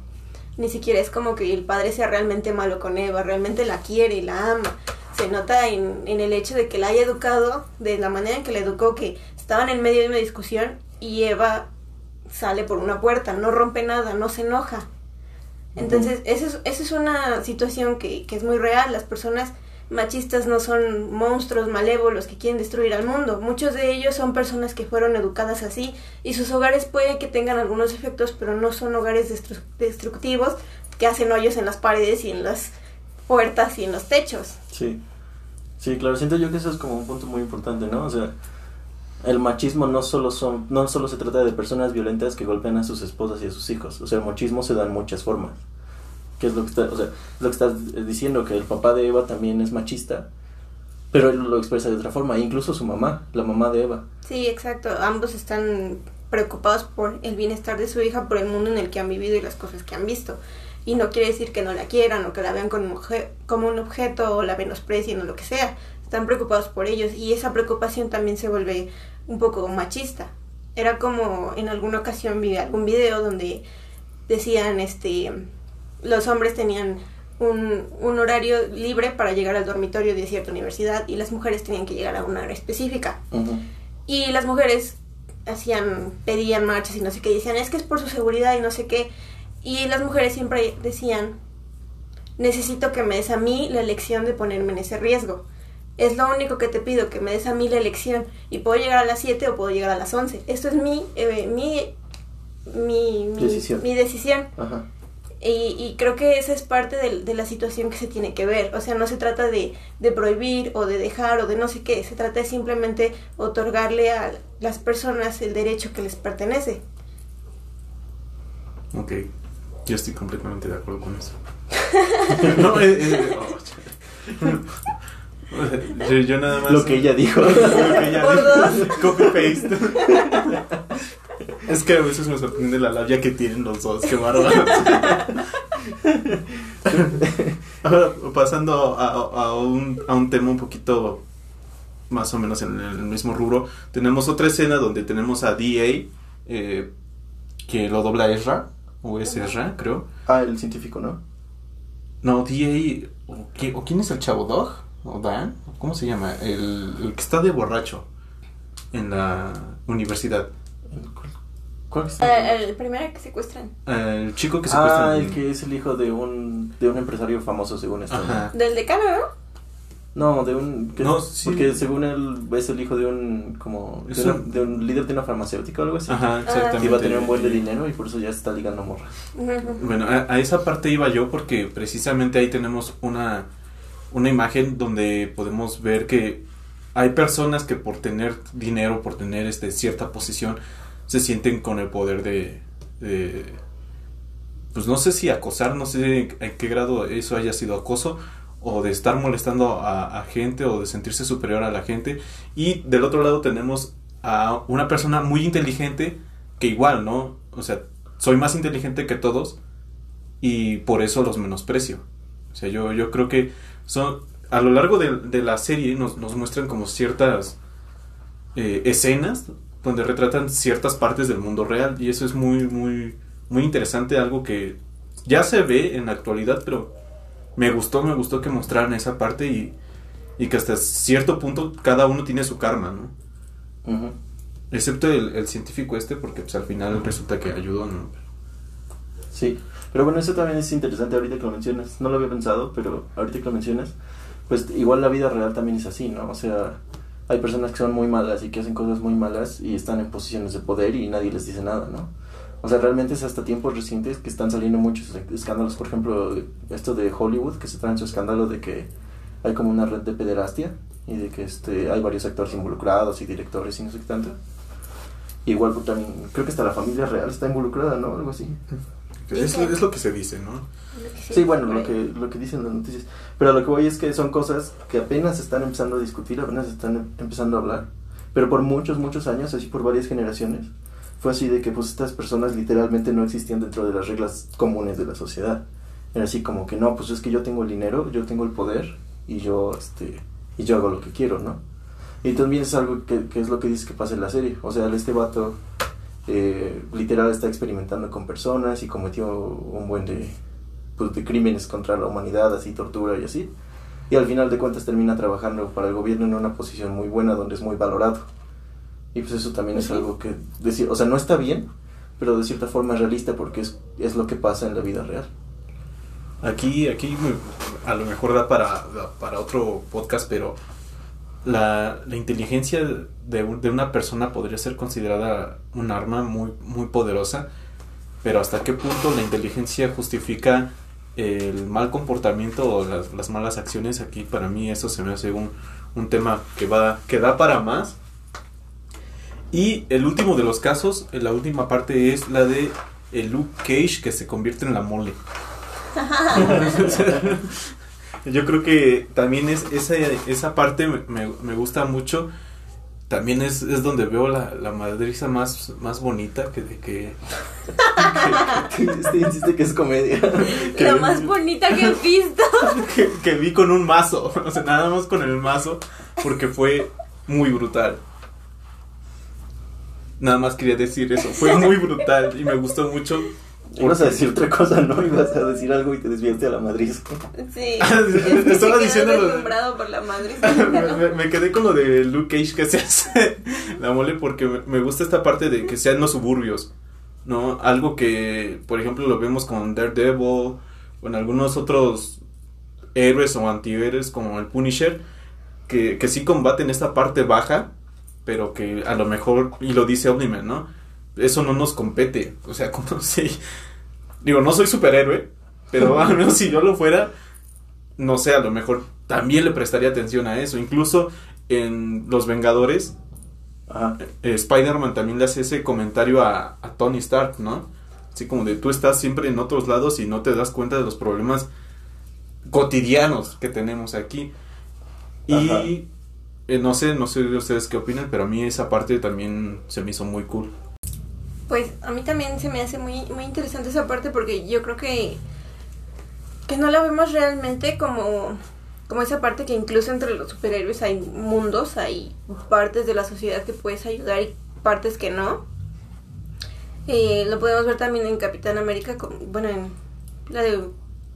Ni siquiera es como que el padre sea realmente malo con Eva, realmente la quiere y la ama. Se nota en, en el hecho de que la haya educado de la manera en que la educó, que estaban en medio de una discusión y Eva sale por una puerta, no rompe nada, no se enoja. Entonces, esa es, esa es una situación que, que es muy real. Las personas machistas no son monstruos malévolos que quieren destruir al mundo. Muchos de ellos son personas que fueron educadas así y sus hogares puede que tengan algunos efectos, pero no son hogares destru- destructivos que hacen hoyos en las paredes y en las puertas y en los techos. Sí. Sí, claro, siento yo que eso es como un punto muy importante, ¿no? O sea, el machismo no solo son no solo se trata de personas violentas que golpean a sus esposas y a sus hijos, o sea, el machismo se da en muchas formas. ¿Qué es lo que está, o sea, lo que estás diciendo que el papá de Eva también es machista, pero él lo expresa de otra forma, incluso su mamá, la mamá de Eva. Sí, exacto. Ambos están preocupados por el bienestar de su hija, por el mundo en el que han vivido y las cosas que han visto. Y no quiere decir que no la quieran o que la vean como, como un objeto o la menosprecien o lo que sea. Están preocupados por ellos y esa preocupación también se vuelve un poco machista. Era como en alguna ocasión vi algún video donde decían, este, los hombres tenían un, un horario libre para llegar al dormitorio de cierta universidad y las mujeres tenían que llegar a una hora específica. Ujú. Y las mujeres hacían, pedían marchas y no sé qué, y decían, es que es por su seguridad y no sé qué. Y las mujeres siempre decían, necesito que me des a mí la elección de ponerme en ese riesgo. Es lo único que te pido, que me des a mí la elección. Y puedo llegar a las 7 o puedo llegar a las 11. Esto es mi, eh, mi, mi, mi Decisión. mi decisión. Ajá. Y, y creo que esa es parte de, de la situación que se tiene que ver. O sea, no se trata de, de prohibir o de dejar o de no sé qué. Se trata de simplemente otorgarle a las personas el derecho que les pertenece. Ok, yo estoy completamente de acuerdo con eso. (laughs) no, eh, eh, oh, yo, (laughs) yo nada más. Lo que ella dijo. Lo que ella dijo. Copy paste. Es que a veces me sorprende la labia que tienen los dos, qué bárbaro. (laughs) Ahora, pasando a, a un, a un tema un poquito más o menos en el mismo rubro, tenemos otra escena donde tenemos a D.A. eh, que lo dobla Ezra, o es Ezra, creo. Ah, el científico, ¿no? No, D.A. ¿o, qué- o quién es el chavo? ¿Dog? ¿O Dan? ¿Cómo se llama? El, el que está de borracho en la universidad. ¿Cuál, es? Eh, el primero que secuestran. El chico que secuestra. Ah, el que es el hijo de un, de un empresario famoso, según esto. ¿no? Ajá. Del decano, ¿no? No, de un... que- No, sí. Porque según él es el hijo de un... como... De, una- un- de un líder de una farmacéutica o algo así. Ajá, exactamente. Que iba a tener un buen de dinero y por eso ya se está ligando a morra. Bueno, a, a esa parte iba yo porque precisamente ahí tenemos una, una imagen donde podemos ver que hay personas que por tener dinero, por tener este, cierta posición, se sienten con el poder de, pues no sé si acosar, no sé en qué grado eso haya sido acoso, o de estar molestando a, a gente, o de sentirse superior a la gente. Y del otro lado tenemos a una persona muy inteligente que igual, ¿no? O sea, soy más inteligente que todos y por eso los menosprecio. O sea, yo, yo creo que son a lo largo de, de la serie nos, nos muestran como ciertas eh, escenas donde retratan ciertas partes del mundo real y eso es muy, muy, muy interesante, algo que ya se ve en la actualidad, pero me gustó, me gustó que mostraran esa parte y, y que hasta cierto punto cada uno tiene su karma, ¿no? Ujú. Excepto el, el científico este, porque pues, al final resulta que ayudó, ¿no? Sí, pero bueno, eso también es interesante ahorita que lo mencionas. No lo había pensado, pero ahorita que lo mencionas, pues igual la vida real también es así, ¿no? O sea, hay personas que son muy malas y que hacen cosas muy malas y están en posiciones de poder y nadie les dice nada, ¿no? O sea, realmente es hasta tiempos recientes que están saliendo muchos escándalos, por ejemplo, esto de Hollywood, que se trae en su escándalo de que hay como una red de pederastia y de que este hay varios actores involucrados y directores y no sé qué tanto. Igual pues, también, creo que hasta la familia real está involucrada, ¿no? Algo así. Es, es lo que se dice, ¿no? Sí, bueno, lo que, lo que dicen las noticias. Pero lo que voy es que son cosas que apenas se están empezando a discutir, apenas se están em- empezando a hablar. Pero por muchos, muchos años, así por varias generaciones, fue así de que pues estas personas literalmente no existían dentro de las reglas comunes de la sociedad. Era así como que no, pues es que yo tengo el dinero, yo tengo el poder y yo, este, y yo hago lo que quiero, ¿no? Y también es algo que, que es lo que dice que pasa en la serie. O sea, este vato eh, literal está experimentando con personas y cometió un buen de, pues, de crímenes contra la humanidad, así tortura y así. Y al final de cuentas termina trabajando para el gobierno en una posición muy buena donde es muy valorado. Y pues eso también es Ujú. algo que, decir, o sea, no está bien, pero de cierta forma es realista porque es, es lo que pasa en la vida real. Aquí, aquí a lo mejor da para, da para otro podcast, pero la, la inteligencia de, de una persona podría ser considerada un arma muy, muy poderosa, pero hasta qué punto la inteligencia justifica el mal comportamiento o las, las malas acciones, aquí para mí eso se me hace un, un tema que, va, que da para más. Y el último de los casos, la última parte es la de el Luke Cage que se convierte en la mole. (laughs) (laughs) Yo creo que también es esa, esa parte me, me- gusta mucho. También es, es donde veo la, la madriza más, más bonita que de que, este insiste que es comedia. (laughs) que- La más bonita que he visto. (laughs) que, que vi con un mazo. O sea, nada más con el mazo. Porque fue muy brutal. Nada más quería decir eso. Fue muy brutal y me gustó mucho. Ibas a decir otra cosa, ¿no? Ibas a decir algo y te desviaste a la Madrid. (laughs) Sí. Te estaba diciendo lo por la madre. (laughs) me, me- me quedé con lo de Luke Cage que se hace (laughs) la mole porque me, me gusta esta parte de que sean los suburbios, ¿no? Algo que, por ejemplo, lo vemos con Daredevil o en algunos otros héroes o antihéroes como el Punisher, que, que sí combaten esta parte baja, pero que a lo mejor, y lo dice Omniman, ¿no? Eso no nos compete, o sea, como (laughs) si... Digo, no soy superhéroe, pero (laughs) al menos si yo lo fuera, no sé, a lo mejor también le prestaría atención a eso. Incluso en Los Vengadores, eh, Spider-Man también le hace ese comentario a, a Tony Stark, ¿no? Así como de tú estás siempre en otros lados y no te das cuenta de los problemas cotidianos que tenemos aquí. Ajá. Y eh, no sé, no sé de ustedes qué opinan, pero a mí esa parte también se me hizo muy cool. Pues a mí también se me hace muy, muy interesante esa parte porque yo creo que, que no la vemos realmente como, como esa parte que incluso entre los superhéroes hay mundos, hay partes de la sociedad que puedes ayudar y partes que no. Eh, lo podemos ver también en Capitán América, con, bueno, en la de...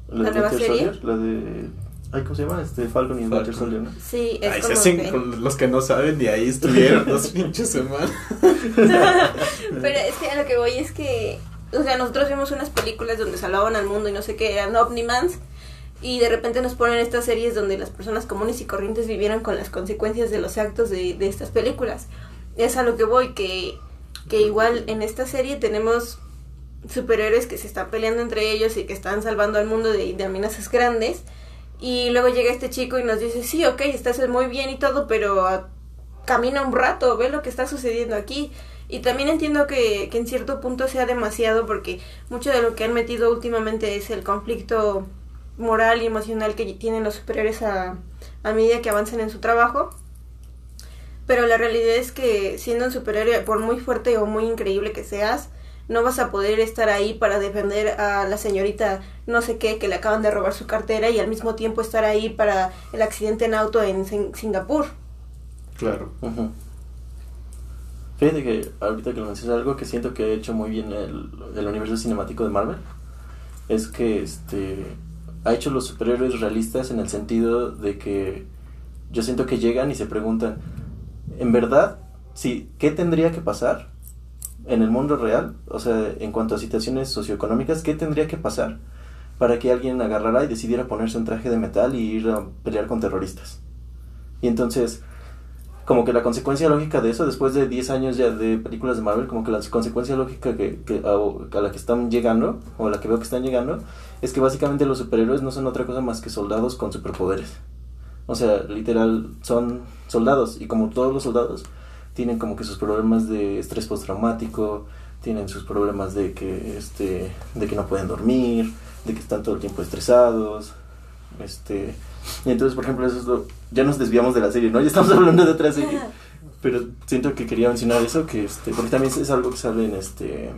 La, ¿La de nueva serie? La de... Ay, ¿cómo se llama? Este, Falcon y el Winter. Soldier, ¿no? Sí, es Ay, se como hacen que- con los que no saben, ni ahí estuvieron (laughs) dos pinches semanas. (laughs) Pero es que a lo que voy es que, o sea, nosotros vimos unas películas donde salvaban al mundo y no sé qué, eran Omnimans, y de repente nos ponen estas series donde las personas comunes y corrientes vivieran con las consecuencias de los actos de, de estas películas. Es a lo que voy, que, que igual en esta serie tenemos superhéroes que se están peleando entre ellos y que están salvando al mundo de, de amenazas grandes. Y luego llega este chico y nos dice, sí, ok, estás muy bien y todo, pero ah, camina un rato, ve lo que está sucediendo aquí. Y también entiendo que, que en cierto punto sea demasiado porque mucho de lo que han metido últimamente es el conflicto moral y emocional que tienen los superiores a, a medida que avanzan en su trabajo. Pero la realidad es que siendo un superhéroe, por muy fuerte o muy increíble que seas, no vas a poder estar ahí para defender a la señorita no sé qué que le acaban de robar su cartera y al mismo tiempo estar ahí para el accidente en auto en Sin- Singapur. Claro. Fíjate que ahorita que lo mencionas algo que siento que ha hecho muy bien el, el universo cinemático de Marvel es que este ha hecho los superhéroes realistas en el sentido de que yo siento que llegan y se preguntan en verdad sí qué tendría que pasar en el mundo real o sea en cuanto a situaciones socioeconómicas qué tendría que pasar para que alguien agarrara y decidiera ponerse un traje de metal y ir a pelear con terroristas y entonces como que la consecuencia lógica de eso, después de 10 años ya de películas de Marvel, como que la consecuencia lógica que, que- a, a la que están llegando, o a la que veo que están llegando, es que básicamente los superhéroes no son otra cosa más que soldados con superpoderes. O sea, literal, son soldados, y como todos los soldados, tienen como que sus problemas de estrés postraumático, tienen sus problemas de que, este, de que no pueden dormir, de que están todo el tiempo estresados, este... Entonces, por ejemplo, eso ya nos desviamos de la serie, ¿no? Ya estamos (laughs) hablando de otra serie. Pero siento que quería mencionar eso, que este, porque también es algo que sale en este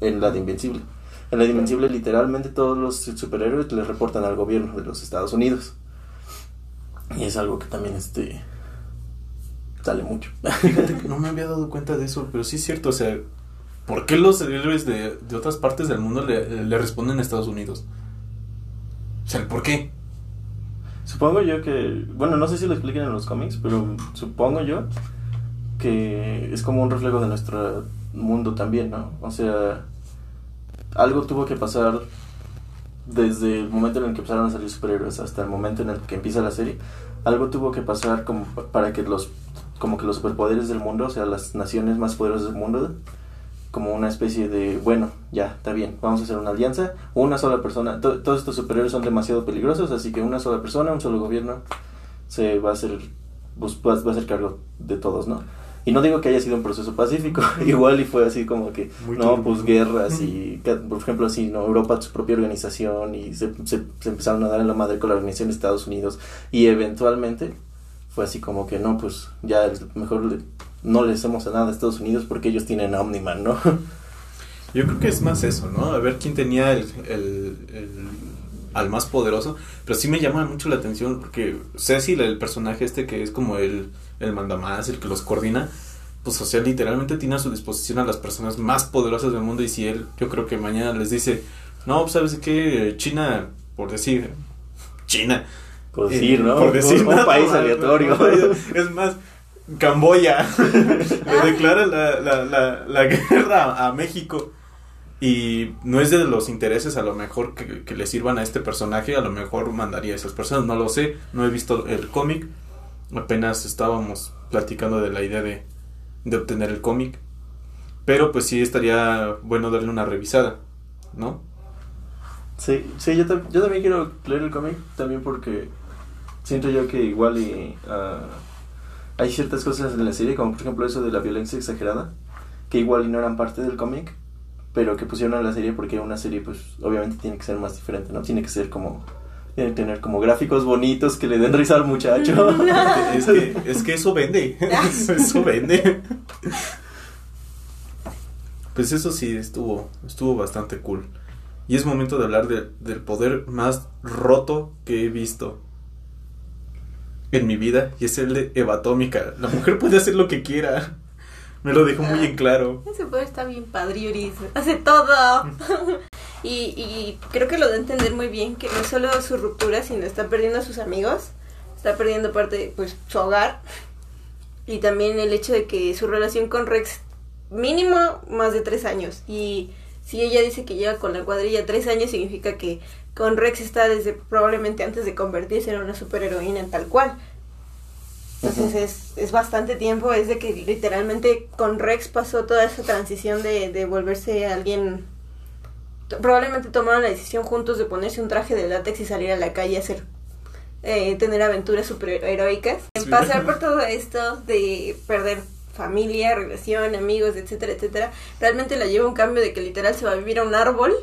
en la de Invencible. En la de Invencible literalmente todos los superhéroes le reportan al gobierno de los Estados Unidos. Y es algo que también este sale mucho. Fíjate que no me había dado cuenta de eso, pero sí es cierto, o sea, ¿por qué los héroes de, de otras partes del mundo le, le responden a Estados Unidos? O sea, ¿el por qué? Supongo yo que, bueno, no sé si lo expliquen en los cómics, pero supongo yo que es como un reflejo de nuestro mundo también, ¿no? O sea, algo tuvo que pasar desde el momento en el que empezaron a salir superhéroes hasta el momento en el que empieza la serie. Algo tuvo que pasar como pa- para que los como que los superpoderes del mundo, o sea, las naciones más poderosas del mundo, como una especie de, bueno, ya, está bien, vamos a hacer una alianza, una sola persona, to- todos estos superhéroes son demasiado peligrosos, así que una sola persona, un solo gobierno, se va a hacer, pues, va a hacer cargo de todos, ¿no? Y no digo que haya sido un proceso pacífico, (laughs) igual y fue así como que, Muy no, turbio. pues guerras y, por ejemplo, así, ¿no? Europa, su propia organización y se, se, se empezaron a dar en la madre con la organización de Estados Unidos y eventualmente fue así como que, no, pues ya mejor le- no le hacemos a nada a Estados Unidos porque ellos tienen a Omniman, ¿no? Yo creo que es más eso, ¿no? A ver quién tenía el, el- el- al más poderoso. Pero sí me llama mucho la atención porque Cecil, el personaje este que es como el, el mandamás, el que los coordina, pues o sea, literalmente tiene a su disposición a las personas más poderosas del mundo y si él, yo creo que mañana les dice, no, pues, ¿sabes qué? China, por decir, China. Por decir, ¿no? Por decir un, un país aleatorio. Es más, Camboya (laughs) le declara la, la, la, la guerra a México. Y no es de los intereses a lo mejor que, que le sirvan a este personaje, a lo mejor mandaría a esas personas, no lo sé, no he visto el cómic, apenas estábamos platicando de la idea de, de obtener el cómic, pero pues sí estaría bueno darle una revisada, ¿no? Sí, sí yo también quiero leer el cómic, también porque siento yo que igual y, ah, hay ciertas cosas en la serie, como por ejemplo eso de la violencia exagerada, que igual y no eran parte del cómic, pero que pusieron en la serie porque una serie pues obviamente tiene que ser más diferente, ¿no? Tiene que ser como, tiene que tener como gráficos bonitos que le den risa al muchacho. (laughs) Es que, es que (laughs) eso vende, (laughs) eso vende. Pues eso sí, estuvo, estuvo bastante cool. Y es momento de hablar de- del poder más roto que he visto en mi vida. Y es el de Eva Atómica. La mujer puede hacer lo que quiera. Me lo dejó muy en claro. Ese poder está bien padriuris, hace todo. (laughs) y, y creo que lo da a entender muy bien, que no es solo su ruptura, sino está perdiendo a sus amigos, está perdiendo parte de pues, su hogar. Y también el hecho de que su relación con Rex, mínimo más de tres años. Y si ella dice que lleva con la cuadrilla tres años, significa que con Rex está desde probablemente antes de convertirse en una superheroína tal cual. Entonces es, es bastante tiempo, es de que literalmente con Rex pasó toda esa transición de, de volverse alguien... Probablemente tomaron la decisión juntos de ponerse un traje de látex y salir a la calle a hacer... eh, tener aventuras superheroicas. Sí. Pasar por todo esto de perder familia, relación, amigos, etcétera, etcétera, realmente la lleva un cambio de que literal se va a vivir a un árbol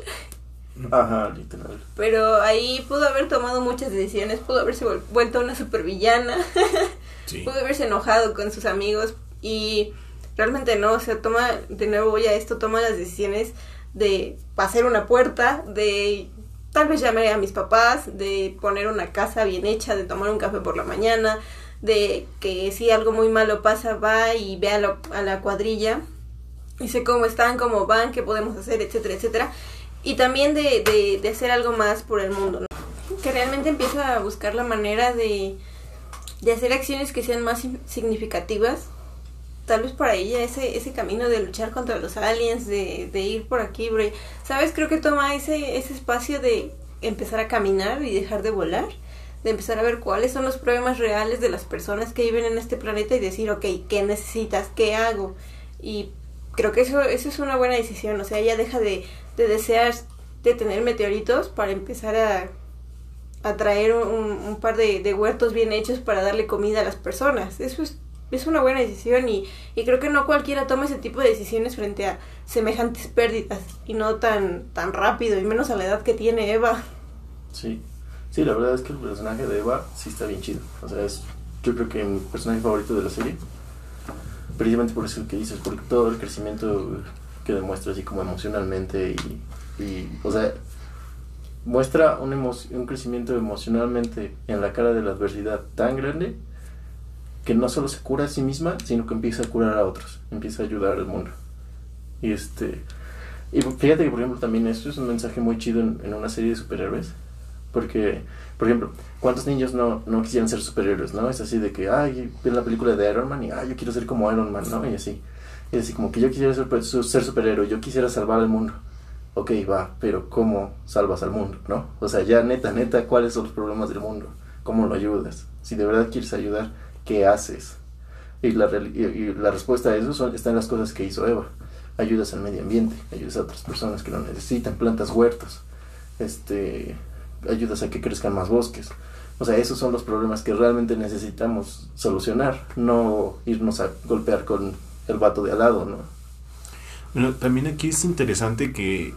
Ajá, literal. pero ahí pudo haber tomado muchas decisiones, pudo haberse vuel- vuelto una supervillana, (laughs) Sí. pudo haberse enojado con sus amigos y realmente no, o sea, toma, de nuevo voy a esto, toma las decisiones de hacer una puerta, de tal vez llamar a mis papás, de poner una casa bien hecha, de tomar un café por la mañana, de que si algo muy malo pasa, va y ve a, la- a la cuadrilla y sé cómo están, cómo van, qué podemos hacer, etcétera, etcétera. Y también de, de, de hacer algo más por el mundo, ¿no? Que realmente empieza a buscar la manera de, de hacer acciones que sean más significativas. Tal vez para ella ese, ese camino de luchar contra los aliens, de, de ir por aquí, ahí. ¿Sabes? Creo que toma ese, ese espacio de empezar a caminar y dejar de volar. De empezar a ver cuáles son los problemas reales de las personas que viven en este planeta y decir, ok, ¿qué necesitas? ¿Qué hago? Y creo que eso, eso es una buena decisión. O sea, ella deja de, de desear de tener meteoritos para empezar a, a traer un, un par de, de huertos bien hechos para darle comida a las personas. Eso es, es una buena decisión y, y creo que no cualquiera toma ese tipo de decisiones frente a semejantes pérdidas y no tan, tan rápido y menos a la edad que tiene Eva. Sí. Sí, la verdad es que el personaje de Eva sí está bien chido. O sea, es yo creo que mi personaje favorito de la serie. Precisamente por eso que dices, porque todo el crecimiento que demuestra así como emocionalmente y, y o sea, muestra un, un crecimiento emocionalmente en la cara de la adversidad tan grande que no solo se cura a sí misma, sino que empieza a curar a otros, empieza a ayudar al mundo. Y este y fíjate que por ejemplo también esto es un mensaje muy chido en, en una serie de superhéroes, porque por ejemplo, ¿cuántos niños no, no quisieran ser superhéroes, no? Es así de que, ay, ven la película de Iron Man y, ay, yo quiero ser como Iron Man, ¿no? Y así. Y así como que yo quisiera ser, ser superhéroe, yo quisiera salvar al mundo. Ok, va, pero ¿cómo salvas al mundo, no? O sea, ya neta, neta, ¿cuáles son los problemas del mundo? ¿Cómo lo ayudas? Si de verdad quieres ayudar, ¿qué haces? Y la, y, la respuesta a eso son, está en las cosas que hizo Eva. Ayudas al medio ambiente, ayudas a otras personas que lo necesitan, plantas huertos, este, ayudas a que crezcan más bosques. O sea, esos son los problemas que realmente necesitamos solucionar, no irnos a golpear con el vato de al lado, ¿no? Bueno, también aquí es interesante que,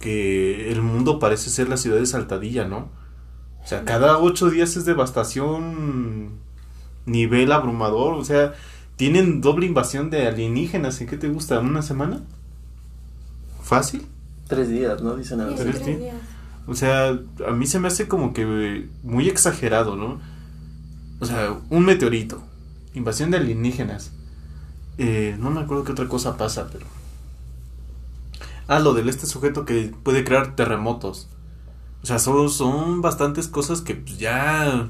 que el mundo parece ser la ciudad de Saltadilla, ¿no? O sea, cada ocho días es devastación nivel abrumador, o sea, tienen doble invasión de alienígenas, ¿en qué te gusta? ¿Una semana? ¿Fácil? Tres días, ¿no? Dicen a sí, veces. tres días. O sea, a mí se me hace como que muy exagerado, ¿no? O sea, un meteorito, invasión de alienígenas. Eh, no me acuerdo qué otra cosa pasa, pero... Ah, lo del este sujeto que puede crear terremotos. O sea, son, son bastantes cosas que pues, ya...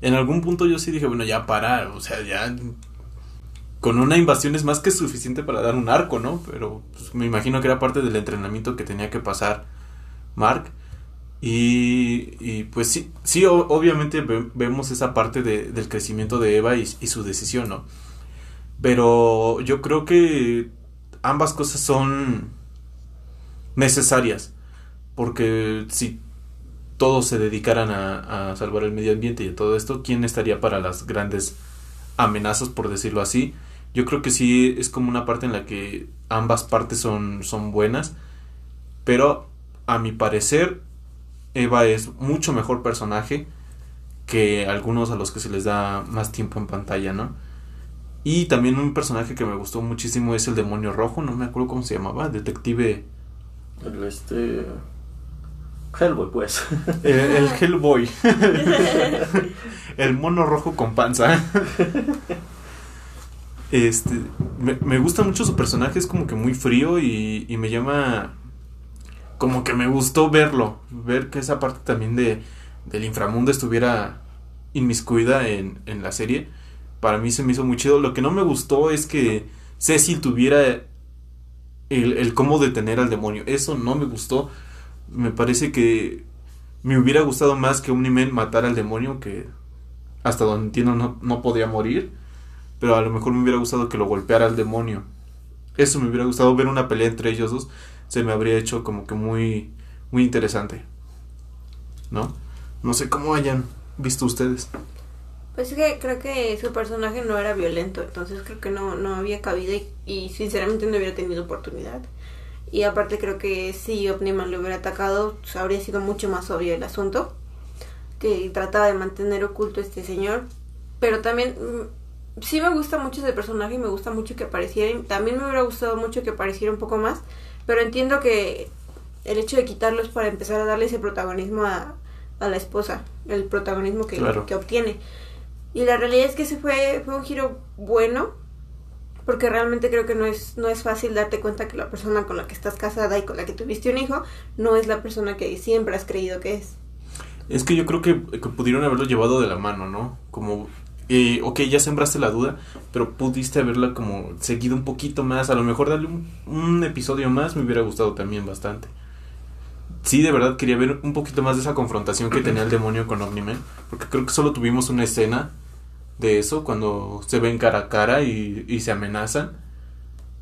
En algún punto yo sí dije, bueno, ya parar, o sea, ya... Con una invasión es más que suficiente para dar un arco, ¿no? Pero pues, me imagino que era parte del entrenamiento que tenía que pasar Mark. Y, y pues sí, sí, obviamente ve- vemos esa parte de- del crecimiento de Eva y su decisión, ¿no? Pero yo creo que ambas cosas son necesarias. Porque si todos se dedicaran a, salvar el medio ambiente y a todo esto, ¿quién estaría para las grandes amenazas, por decirlo así? Yo creo que sí es como una parte en la que ambas partes son, son buenas. Pero a mi parecer, Eva es mucho mejor personaje que algunos a los que se les da más tiempo en pantalla, ¿no? Y también un personaje que me gustó muchísimo es el demonio rojo, no me acuerdo cómo se llamaba, detective... El este. Hellboy, pues. El, el (laughs) Hellboy. (laughs) el mono rojo con panza. Este, me, me gusta mucho su personaje, es como que muy frío y, y me llama, como que me gustó verlo, ver que esa parte también de, del inframundo estuviera inmiscuida en, en la serie. Para mí se me hizo muy chido. Lo que no me gustó es que Cecil tuviera el, cómo detener al demonio. Eso no me gustó. Me parece que me hubiera gustado más que Omni-Man matara al demonio, que hasta donde entiendo no, no podía morir. Pero a lo mejor me hubiera gustado que lo golpeara al demonio. Eso me hubiera gustado ver una pelea entre ellos dos. Se me habría hecho como que muy, muy interesante. ¿No? No sé cómo hayan visto ustedes. Pues es que creo que su personaje no era violento, entonces creo que no, no había cabida y, y sinceramente no hubiera tenido oportunidad. Y aparte creo que si Omniman lo hubiera atacado, pues, habría sido mucho más obvio el asunto. Que trataba de mantener oculto este señor. Pero también mm, sí me gusta mucho ese personaje y me gusta mucho que apareciera. y También me hubiera gustado mucho que apareciera un poco más. Pero entiendo que el hecho de quitarlo es para empezar a darle ese protagonismo a, a la esposa. El protagonismo que, Claro. que obtiene. Y la realidad es que ese fue, fue un giro bueno. Porque realmente creo que no es, no es fácil darte cuenta que la persona con la que estás casada y con la que tuviste un hijo no es la persona que siempre has creído que es. Es que yo creo que, pudieron haberlo llevado de la mano, ¿no? Como, eh, ok, ya sembraste la duda, pero pudiste haberla como seguido un poquito más. A lo mejor darle un, un episodio más me hubiera gustado también bastante. Sí, de verdad quería ver un poquito más de esa confrontación que tenía el demonio con Omni-Man, porque creo que solo tuvimos una escena de eso cuando se ven cara a cara y, y se amenazan.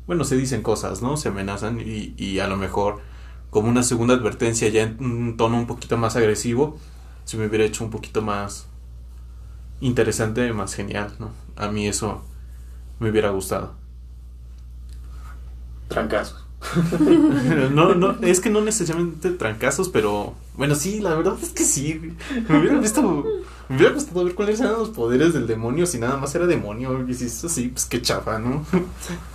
Bueno, se dicen cosas, ¿no? Se amenazan y, y a lo mejor como una segunda advertencia ya en un tono un poquito más agresivo, se me hubiera hecho un poquito más interesante, más genial, ¿no? A mí eso me hubiera gustado. Trancazos. (laughs) No, no, es que no necesariamente trancazos, pero bueno, sí, la verdad es que sí. Me hubiera visto, me hubiera gustado ver cuáles eran los poderes del demonio si nada más era demonio. Y si es así, pues qué chafa, ¿no?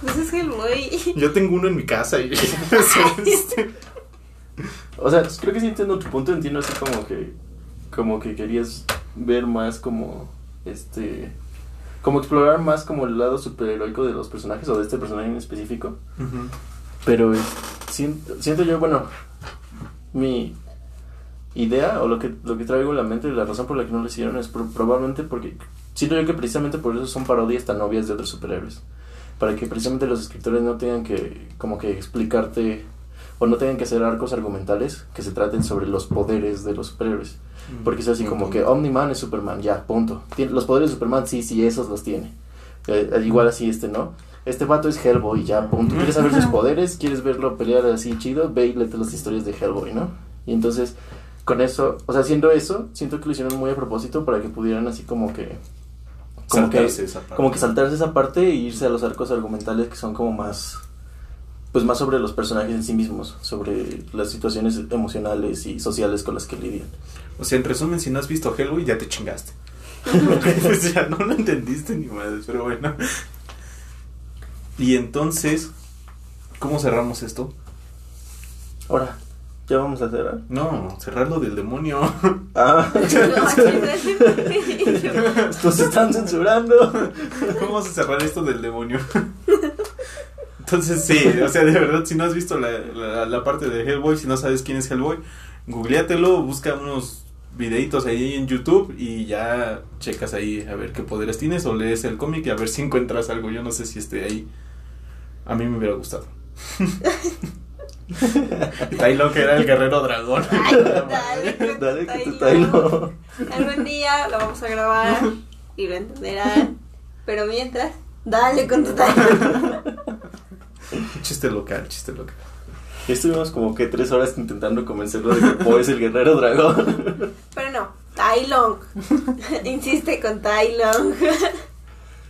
Pues es que el güey. (laughs) Yo tengo uno en mi casa y (laughs) O sea, creo que sí entiendo tu punto, entiendo así como que como que querías ver más como este como explorar más como el lado superheroico de los personajes o de este personaje en específico. Ujú. Pero eh, siento, siento yo, bueno, mi idea o lo que, lo que traigo en la mente, la razón por la que no lo hicieron es pro- probablemente porque siento yo que precisamente por eso son parodias tan obvias de otros superhéroes. Para que precisamente los escritores no tengan que como que explicarte o no tengan que hacer arcos argumentales que se traten sobre los poderes de los superhéroes. Porque es así como que Omni-Man es Superman, ya, punto. Los poderes de Superman, sí, sí, esos los tiene. Eh, eh, igual así este, ¿no? Este vato es Hellboy, ya, punto. ¿Quieres saber sus poderes? ¿Quieres verlo pelear así chido? Ve y léete las historias de Hellboy, ¿no? Y entonces, con eso, o sea, haciendo eso, siento que lo hicieron muy a propósito para que pudieran así como que... Como que, Saltarse esa parte. como que saltarse esa parte e irse a los arcos argumentales que son como más pues más sobre los personajes en sí mismos, sobre las situaciones emocionales y sociales con las que lidian. O sea, en resumen, si no has visto Hellboy, ya te chingaste. Pues (laughs) ya no lo entendiste ni más, pero bueno. Y entonces, ¿cómo cerramos esto? Ahora, ya vamos a cerrar. No, cerrarlo del demonio. (laughs) Ah, (laughs) nos están censurando. ¿Cómo vamos a cerrar esto del demonio? (laughs) Entonces, sí, o sea, de verdad, si no has visto la, la, la parte de Hellboy, si no sabes quién es Hellboy, googleátelo, busca unos videitos ahí en YouTube y ya checas ahí a ver qué poderes tienes o lees el cómic y a ver si encuentras algo. Yo no sé si esté ahí. A mí me hubiera gustado. (laughs) Tylo, que era el guerrero dragón. Ay, (laughs) dale, con Dale, tu que Tylo. Tylo. Algún día lo vamos a grabar (laughs) y lo entenderán. Pero mientras, dale con tu Tylo. Chiste local, chiste local. Y Estuvimos como que tres horas intentando convencerlo de que Poe es el guerrero dragón. Pero no, Tylong. (laughs) Insiste con Tylong.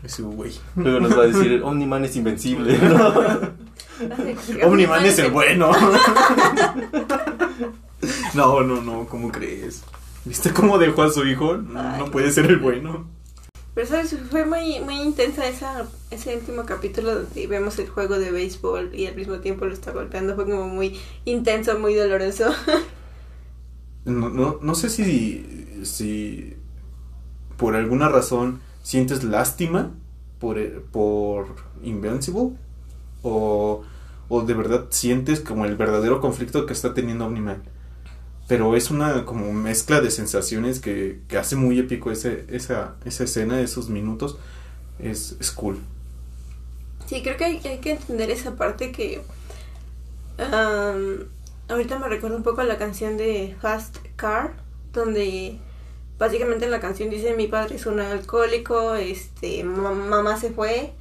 Ese güey. Luego nos va a decir, Omniman es invencible. ¿no? (laughs) Omniman es el bueno. (laughs) no, no, no, ¿cómo crees? ¿Viste cómo dejó a su hijo? No, Ay. no puede ser el bueno. Pero sabes, fue muy, muy intensa esa, ese último capítulo donde vemos el juego de béisbol y al mismo tiempo lo está golpeando. Fue como muy intenso, muy doloroso. (laughs) No, no, no sé si, si por alguna razón sientes lástima por, por Invincible o, o de verdad sientes como el verdadero conflicto que está teniendo Omniman. Pero es una como mezcla de sensaciones que, que hace muy épico ese, esa, esa escena, esos minutos. Es, cool. Sí, creo que hay, que entender esa parte que... am, ahorita me recuerda un poco a la canción de Fast Car, donde básicamente en la canción dice mi padre es un alcohólico, este, ma- mamá se fue,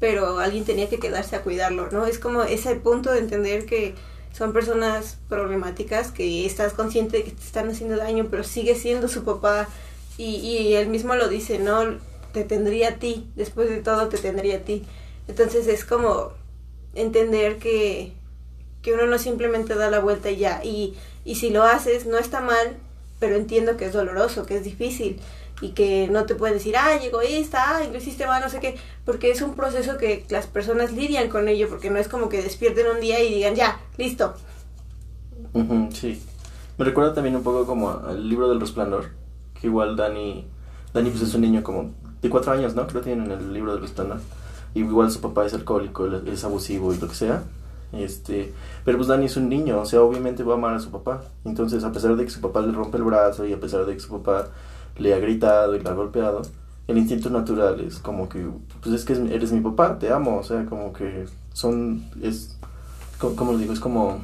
pero alguien tenía que quedarse a cuidarlo, ¿no? Es como ese punto de entender que son personas problemáticas, que estás consciente de que te están haciendo daño, pero sigue siendo su papá y, y él mismo lo dice, ¿no? Te tendría a ti, después de todo te tendría a ti. Entonces es como entender que, que uno no simplemente da la vuelta y ya, y, y si lo haces no está mal, pero entiendo que es doloroso, que es difícil y que no te pueden decir, ay, egoísta, ay, lo hiciste no sé qué, porque es un proceso que las personas lidian con ello, porque no es como que despierten un día y digan, ya, listo. Sí. Me recuerda también un poco como al libro del resplandor, que igual Dani, Dani pues es un niño como de cuatro años, ¿no? Creo que tienen en el libro del resplandor. Y igual su papá es alcohólico, es abusivo y lo que sea. Este, pero pues Dani es un niño, o sea, obviamente va a amar a su papá. Entonces, a pesar de que su papá le rompe el brazo y a pesar de que su papá le ha gritado y le ha golpeado, el instinto natural es como que, pues es que eres mi papá, te amo, o sea, como que son, es, co- ¿cómo lo digo? Es como,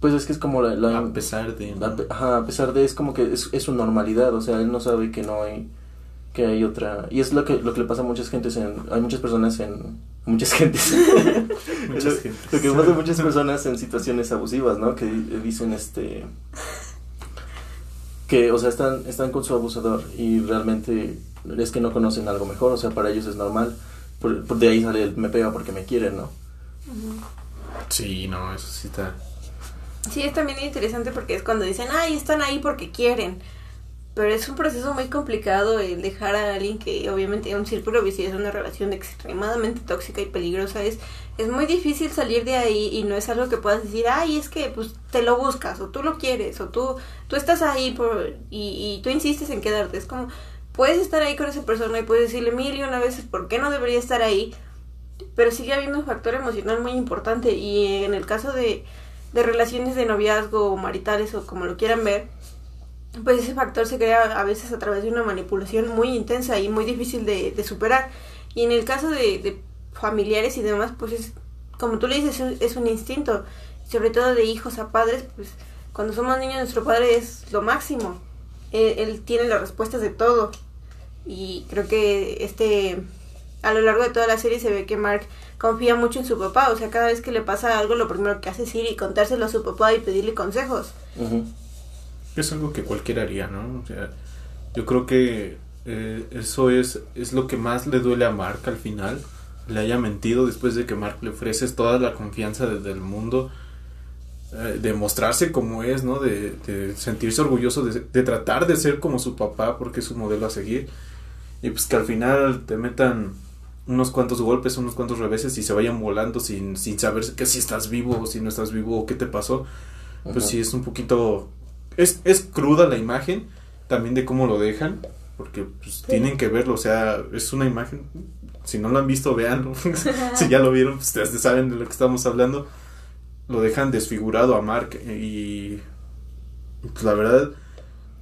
pues es que es como la... la- A pesar de... ajá, a pesar de, es como que es, es su normalidad, o sea, él no sabe que no hay, que hay otra, y es lo que, lo que le pasa a muchas gentes en, hay muchas personas en, muchas gentes, (laughs) Muchas lo, gentes. lo que pasa a muchas personas en situaciones abusivas, ¿no? Que di- dicen, este, que, o sea, están, están con su abusador y realmente es que no conocen algo mejor, o sea, para ellos es normal, por, por de ahí sale el me pega porque me quieren, ¿no? Sí, no, eso sí está... Sí, es también interesante porque es cuando dicen, ay, están ahí porque quieren. Pero es un proceso muy complicado el dejar a alguien que obviamente un círculo vicioso, una relación extremadamente tóxica y peligrosa. Es, es muy difícil salir de ahí y no es algo que puedas decir, ay, es que pues te lo buscas o tú lo quieres o tú, tú estás ahí por, y, tú insistes en quedarte. Es como, puedes estar ahí con esa persona y puedes decirle mil y una veces por qué no debería estar ahí. Pero sigue habiendo un factor emocional muy importante y en el caso de, de relaciones de noviazgo o maritales o como lo quieran ver, pues ese factor se crea a veces a través de una manipulación muy intensa y muy difícil de, superar. Y en el caso de, familiares y demás, pues es, como tú le dices, es un, instinto. Sobre todo de hijos a padres, pues cuando somos niños nuestro padre es lo máximo. Él, tiene las respuestas de todo. Y creo que este a lo largo de toda la serie se ve que Mark confía mucho en su papá, o sea, cada vez que le pasa algo, lo primero que hace es ir y contárselo a su papá y pedirle consejos. Es algo que cualquiera haría, ¿no? O sea, yo creo que eh, eso es, es lo que más le duele a Mark al final. Le haya mentido después de que Mark le ofreces toda la confianza desde el mundo. eh, de mostrarse como es, ¿no? De, de sentirse orgulloso, de, de tratar de ser como su papá porque es su modelo a seguir. Y pues que al final te metan unos cuantos golpes, unos cuantos reveses y se vayan volando sin, sin saber que si estás vivo o si no estás vivo o qué te pasó. Pues Ujú. sí, es un poquito... Es, es cruda la imagen, también de cómo lo dejan, porque pues, tienen que verlo, o sea, es una imagen, si no lo han visto, véanlo, (laughs) si ya lo vieron, pues ustedes saben de lo que estamos hablando, lo dejan desfigurado a Mark y pues, la verdad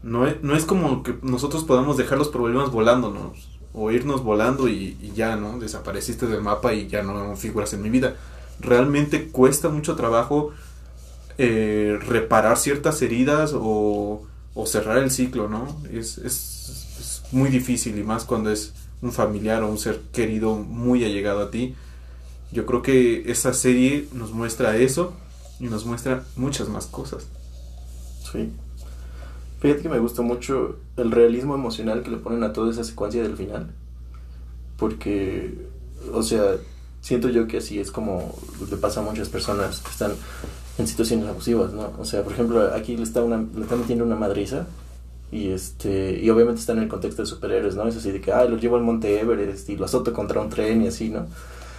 no es, no es como que nosotros podamos dejar los problemas volándonos o irnos volando y, y ya, ¿no? Desapareciste del mapa y ya no figuras en mi vida. Realmente cuesta mucho trabajo eh, reparar ciertas heridas o, cerrar el ciclo, ¿no? Es, es, es muy difícil y más cuando es un familiar o un ser querido muy allegado a ti. Yo creo que esa serie nos muestra eso y nos muestra muchas más cosas. Sí. Fíjate que me gustó mucho el realismo emocional que le ponen a toda esa secuencia del final. Porque, o sea, siento yo que así es como le pasa a muchas personas que están en situaciones abusivas, ¿no? O sea, por ejemplo, aquí le está, una, le está metiendo una madriza y este y obviamente está en el contexto de superhéroes, ¿no? Es así de que, ay, lo llevo al monte Everest y lo azoto contra un tren y así, ¿no?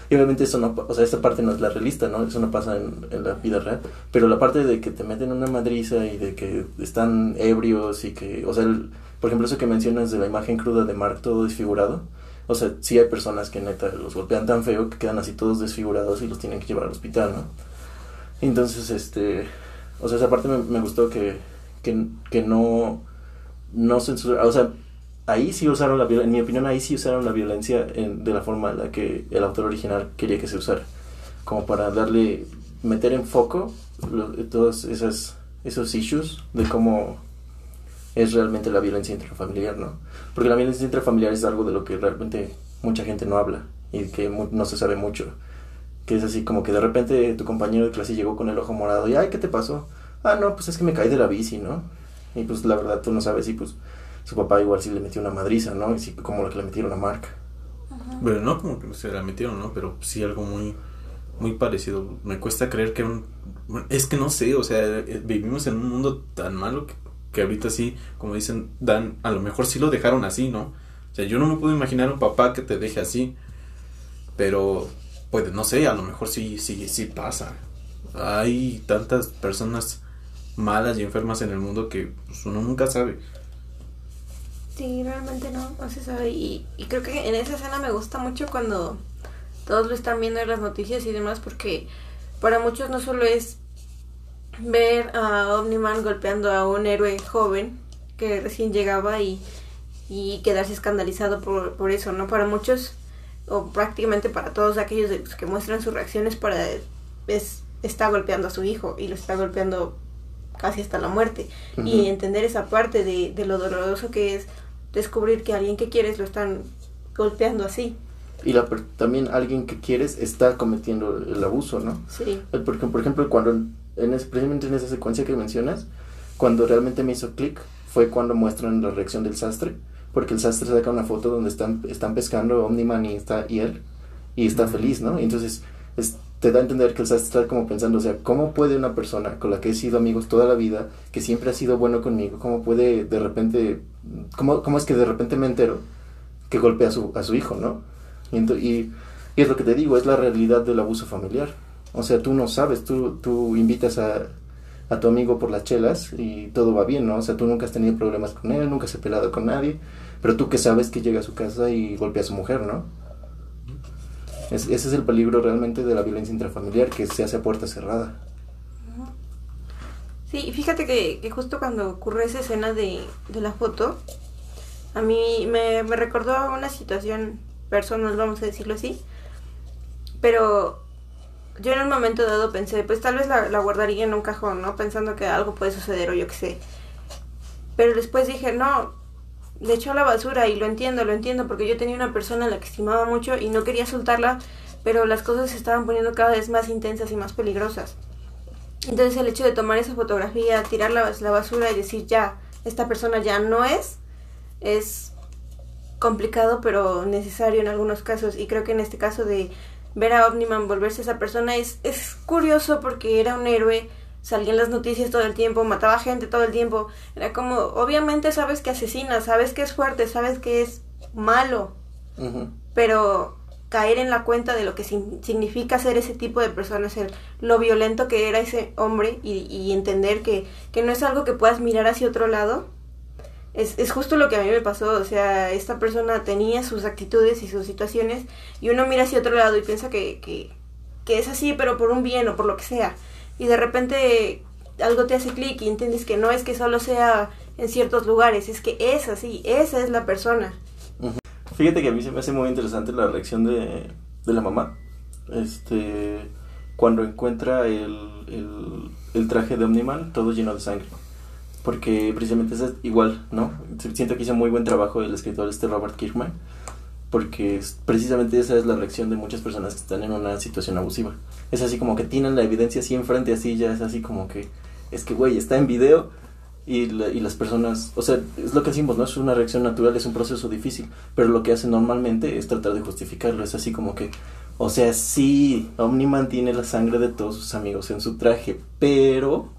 Y obviamente eso no, o sea, esta parte no es la realista, ¿no? Eso no pasa en, en la vida real. Pero la parte de que te meten una madriza y de que están ebrios y que, o sea, el- por ejemplo, eso que mencionas de la imagen cruda de Mark todo desfigurado. O sea, sí hay personas que neta los golpean tan feo que quedan así todos desfigurados y los tienen que llevar al hospital, ¿no? Entonces, este, o sea, esa parte me, gustó que, que, que no, no censura, o sea, ahí sí usaron la violencia, en mi opinión ahí sí usaron la violencia en- de la forma en la que el autor original quería que se usara, como para darle, meter en foco lo- todos esas, esos issues de cómo es realmente la violencia intrafamiliar, ¿no? Porque la violencia intrafamiliar es algo de lo que realmente mucha gente no habla y que no se sabe mucho. Que es así como que de repente tu compañero de clase llegó con el ojo morado y, ay, ¿qué te pasó? Ah, no, pues es que me caí de la bici, ¿no? Y pues la verdad tú no sabes y pues su papá igual sí le metió una madriza, ¿no? Y sí, como la que le metieron a Mark. Pero no como que se la metieron, ¿no? Pero sí algo muy, muy parecido. Me cuesta creer que un... Es que no sé, o sea, eh, vivimos en un mundo tan malo que, que ahorita sí, como dicen, Dan, a lo mejor sí lo dejaron así, ¿no? O sea, yo no me puedo imaginar un papá que te deje así, pero, pues, no sé, a lo mejor sí, sí, sí pasa. Hay tantas personas malas y enfermas en el mundo que pues, uno nunca sabe. Sí, realmente no, no se sabe. Y, creo que en esa escena me gusta mucho cuando todos lo están viendo en las noticias y demás, porque para muchos no solo es ver a Omniman golpeando a un héroe joven que recién llegaba y, y quedarse escandalizado por, por eso, ¿no? Para muchos, o prácticamente para todos aquellos de los que muestran sus reacciones, para es, está golpeando a su hijo y lo está golpeando casi hasta la muerte. Y entender esa parte de, de lo doloroso que es descubrir que alguien que quieres lo están golpeando así. Y la, también alguien que quieres está cometiendo el abuso, ¿no? Sí, El- Porque, por ejemplo, cuando en es- precisamente en esa secuencia que mencionas, cuando realmente me hizo clic fue cuando muestran la reacción del sastre, porque el sastre saca una foto donde están, están pescando Omniman y, está, y él, y está feliz, ¿no? Y entonces es- te da a entender que el sastre está como pensando, o sea, ¿cómo puede una persona con la que he sido amigos toda la vida, que siempre ha sido bueno conmigo, cómo puede de repente, cómo, cómo es que de repente me entero que golpea a su, a su hijo, ¿no? Y, y, y es lo que te digo, es la realidad del abuso familiar. O sea, tú no sabes, tú, tú invitas a, a tu amigo por las chelas y todo va bien, ¿no? O sea, tú nunca has tenido problemas con él, nunca se ha peleado con nadie, pero tú que sabes que llega a su casa y golpea a su mujer, ¿no? Es- ese es el peligro realmente de la violencia intrafamiliar, que se hace a puerta cerrada. Sí, fíjate que, que justo cuando ocurre esa escena de, de la foto, a mí me, me recordó una situación personal, vamos a decirlo así. Pero yo en un momento dado pensé, pues tal vez la, la guardaría en un cajón, ¿no? Pensando que algo puede suceder o yo qué sé. Pero después dije, no, le echó a la basura y lo entiendo, lo entiendo, porque yo tenía una persona a la que estimaba mucho y no quería soltarla, pero las cosas se estaban poniendo cada vez más intensas y más peligrosas. Entonces el hecho de tomar esa fotografía, tirar la, la basura y decir ya, esta persona ya no es, es complicado pero necesario en algunos casos. Y creo que en este caso de ver a Omniman volverse esa persona es, es curioso porque era un héroe, salía en las noticias todo el tiempo, mataba gente todo el tiempo. Era como, obviamente sabes que asesina, sabes que es fuerte, sabes que es malo, pero caer en la cuenta de lo que significa ser ese tipo de persona, ser lo violento que era ese hombre y, y entender que, que no es algo que puedas mirar hacia otro lado, es, es justo lo que a mí me pasó, o sea, esta persona tenía sus actitudes y sus situaciones y uno mira hacia otro lado y piensa que, que, que es así, pero por un bien o por lo que sea, y de repente algo te hace clic y entiendes que no es que solo sea en ciertos lugares, es que es así, esa es la persona. Fíjate que a mí se me hace muy interesante la reacción de, de la mamá. Este. Cuando encuentra el, el, traje de Omniman todo lleno de sangre. Porque precisamente es igual, ¿no? Siento que hizo muy buen trabajo el escritor este Robert Kirkman. Porque precisamente esa es la reacción de muchas personas que están en una situación abusiva. Es así como que tienen la evidencia así enfrente, así ya es así como que. Es que, güey, está en video y, y las personas, o sea, es lo que decimos, no es una reacción natural, es un proceso difícil, pero lo que hacen normalmente es tratar de justificarlo, es así como que, o sea, sí, Omniman tiene la sangre de todos sus amigos en su traje, pero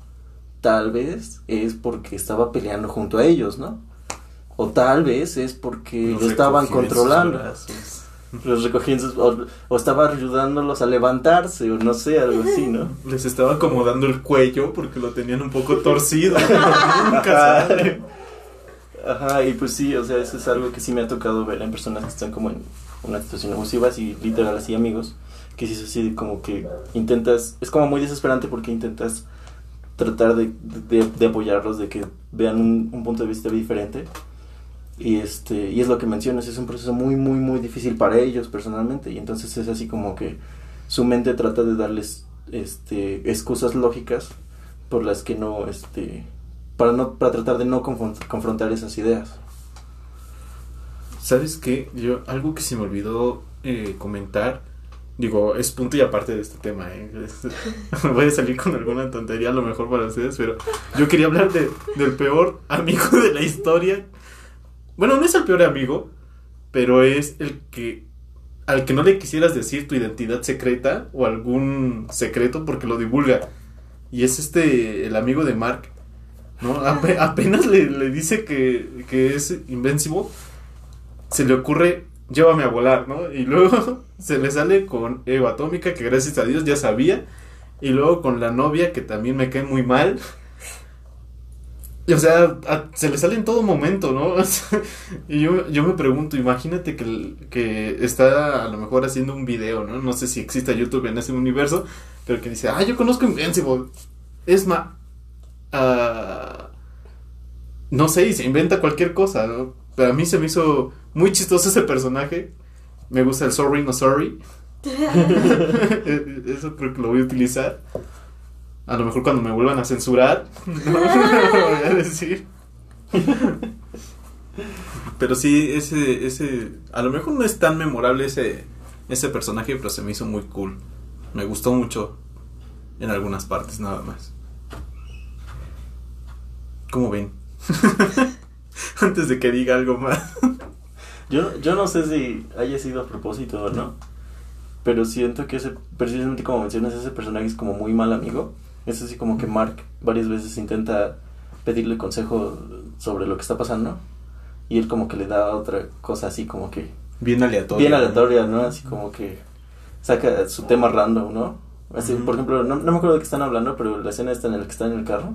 tal vez es porque estaba peleando junto a ellos, ¿no? O tal vez es porque Los lo estaban controlando, los recogía en sus- o, o estaba ayudándolos a levantarse, o no sé, algo así, ¿no? (laughs) Les estaba acomodando el cuello porque lo tenían un poco torcido. (laughs) Nunca. Ajá, y pues sí, o sea, eso es algo que sí me ha tocado ver en personas que están como en una situación abusiva, así literal, así amigos, que sí es así como que intentas, es como muy desesperante porque intentas tratar de, de, de apoyarlos, de que vean un, un punto de vista diferente. Y este, y es lo que mencionas, es un proceso muy, muy, muy difícil para ellos personalmente. Y entonces es así como que su mente trata de darles este excusas lógicas por las que no, este, para no, para tratar de no confron- confrontar esas ideas. ¿Sabes qué? Yo, algo que se me olvidó eh, comentar, digo, es punto y aparte de este tema, ¿eh? (laughs) Voy a salir con alguna tontería a lo mejor para ustedes, pero yo quería hablar de, del peor amigo de la historia. Bueno, no es el peor amigo, pero es el que al que no le quisieras decir tu identidad secreta o algún secreto porque lo divulga. Y es este, el amigo de Mark. ¿no? Ape- apenas le, le dice que, que es Invencible, se le ocurre, llévame a volar, ¿no? Y luego (laughs) se le sale con Eva Atómica, que gracias a Dios ya sabía. Y luego con la novia, que también me cae muy mal. O sea, a- se le sale en todo momento, ¿no? (laughs) Y yo, yo me pregunto, imagínate que, que está a lo mejor haciendo un video, ¿no? No sé si existe YouTube en ese universo, pero que dice, ah, yo conozco Invincible. Es más, no sé, y se inventa cualquier cosa, ¿no? Pero a mí se me hizo muy chistoso ese personaje. Me gusta el sorry, no sorry. (laughs) (laughs) Eso creo que lo voy a utilizar. A lo mejor cuando me vuelvan a censurar, (laughs) no, lo voy a decir. (laughs) Pero sí, ese, ese, a lo mejor no es tan memorable ese, ese personaje, pero se me hizo muy cool. Me gustó mucho en algunas partes nada más. ¿Cómo ven? (laughs) Antes de que diga algo más. Yo, yo no sé si haya sido a propósito o no, pero siento que ese, precisamente como mencionas, ese personaje es como muy mal amigo. Es así como que Mark varias veces intenta pedirle consejo sobre lo que está pasando y él como que le da otra cosa así como que Bien aleatorio. bien aleatoria, ¿no? Así como que saca su tema random, ¿no? Así, Ujú. Por ejemplo, no, no me acuerdo de qué están hablando, pero la escena está en la que está en el carro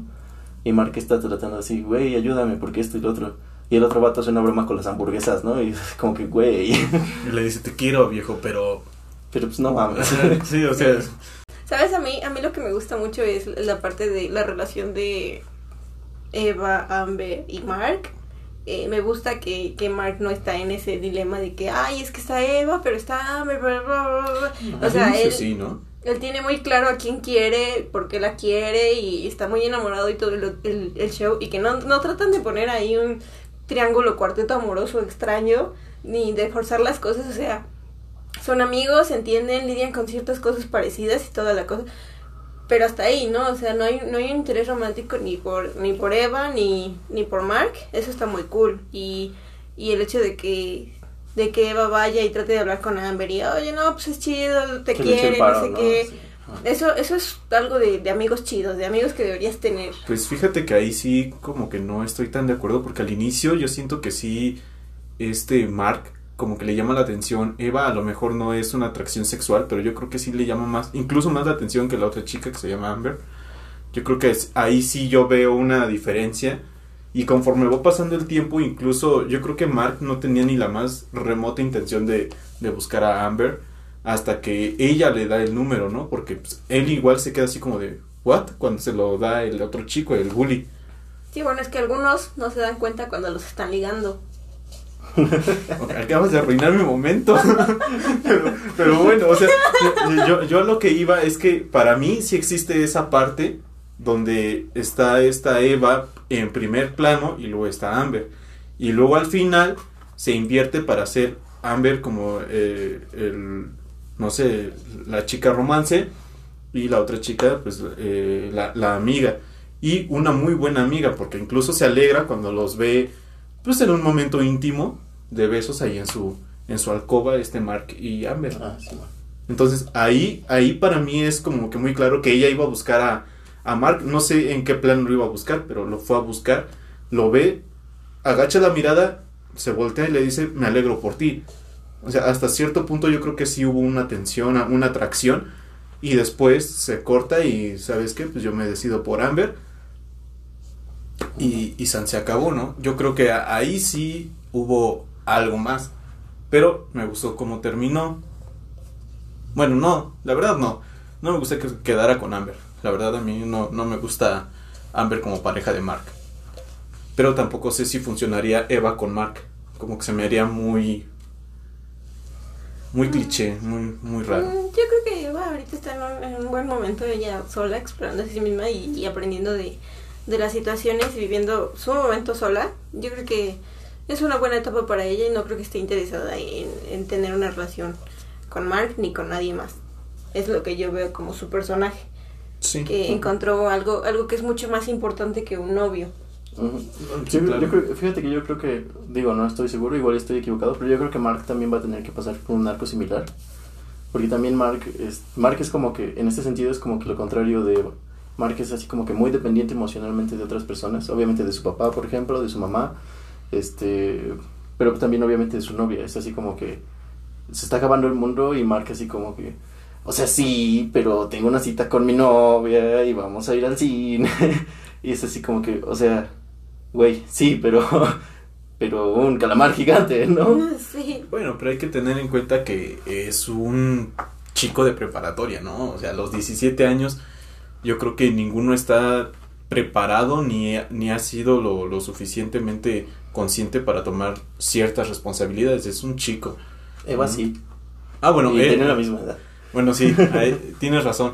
y Mark está tratando así, güey, ayúdame porque esto y lo otro. Y el otro vato hace una broma con las hamburguesas, ¿no? Y (laughs) como que, güey, Y le dice, te quiero, viejo, pero... pero pues no mames. sí, o sea... (laughs) ¿Sabes? A mí, a mí lo que me gusta mucho es la parte de la relación de Eva, Amber y Mark. Eh, me gusta que, que Mark no está en ese dilema de que, ay, es que está Eva, pero está Amber, bla, bla, bla, bla". O sea, él, sí, ¿no? él tiene muy claro a quién quiere, por qué la quiere y está muy enamorado y todo el, el- el show. Y que no, no tratan de poner ahí un triángulo cuarteto amoroso extraño ni de forzar las cosas. O sea, son amigos, se entienden, lidian con ciertas cosas parecidas y toda la cosa. Pero hasta ahí, ¿no? O sea, no hay, no hay un interés romántico ni por, ni por Eva ni, ni por Mark. Eso está muy cool. Y, y el hecho de que de que Eva vaya y trate de hablar con Amber y, oye, no, pues es chido, te quiere, paro, no sé ¿no? qué. Sí. Eso, eso es algo de, de amigos chidos, de amigos que deberías tener. Pues fíjate que ahí sí como que no estoy tan de acuerdo porque al inicio yo siento que sí este Mark como que le llama la atención. Eva a lo mejor no es una atracción sexual, pero yo creo que sí le llama más, incluso más la atención que la otra chica que se llama Amber. Yo creo que es- ahí sí yo veo una diferencia. Y conforme va pasando el tiempo, incluso yo creo que Mark no tenía ni la más remota intención de, de buscar a Amber hasta que ella le da el número, ¿no? Porque pues, él igual se queda así como de, ¿what? Cuando se lo da el otro chico, el bully. Sí, bueno, es que algunos no se dan cuenta cuando los están ligando. Acabas de arruinar mi momento. (laughs) pero, bueno, o sea, yo, lo que iba es que para mí sí existe esa parte donde está esta Eva en primer plano y luego está Amber. Y luego al final se invierte para hacer Amber como eh, el, no sé, la chica romance y la otra chica, pues eh, la, la amiga. Y una muy buena amiga, porque incluso se alegra cuando los ve, pues en un momento íntimo de besos ahí en su, en su alcoba, este Mark y Amber. Ah, sí. Entonces ahí, ahí para mí es como que muy claro que ella iba a buscar a, a Mark, no sé en qué plan lo iba a buscar, pero lo fue a buscar, lo ve, agacha la mirada, se voltea y le dice, me alegro por ti. O sea, hasta cierto punto yo creo que sí hubo una tensión, una atracción, y después se corta y, ¿sabes qué? Pues yo me decido por Amber. Y, y San se acabó, ¿no? Yo creo que ahí sí hubo algo más. Pero me gustó cómo terminó. Bueno, no, la verdad no. No me gusta que quedara con Amber. La verdad a mí no, no me gusta Amber como pareja de Mark. Pero tampoco sé si funcionaría Eva con Mark. Como que se me haría muy... Muy cliché, muy, muy raro. Mm, Yo creo que Eva ahorita está en un, en un buen momento, ella sola, explorando a sí misma y, y aprendiendo de, de las situaciones y viviendo su momento sola. Yo creo que es una buena etapa para ella y no creo que esté interesada en, en tener una relación con Mark ni con nadie más. Es lo que yo veo como su personaje, Sí. que encontró algo, algo que es mucho más importante que un novio. Ujú. Yo, claro. yo creo, fíjate que yo creo que, digo, no estoy seguro, igual estoy equivocado, pero yo creo que Mark también va a tener que pasar por un arco similar. Porque también Mark es, Mark es como que, en este sentido es como que lo contrario de... Mark es así como que muy dependiente emocionalmente de otras personas, obviamente de su papá, por ejemplo, de su mamá, este, pero también obviamente de su novia, es así como que se está acabando el mundo y Mark así como que, o sea, sí, pero tengo una cita con mi novia y vamos a ir al cine. (laughs) y es así como que, o sea, güey, sí, pero, (laughs) pero un calamar gigante, ¿no? (laughs) Sí. Bueno, pero hay que tener en cuenta que es un chico de preparatoria, ¿no? O sea, a los 17 años yo creo que ninguno está preparado ni, ni ha sido lo, lo suficientemente consciente para tomar ciertas responsabilidades. Es un chico. Eva sí. Ah, bueno, y eh, tiene la misma edad. Bueno, sí, (laughs) ahí tienes razón.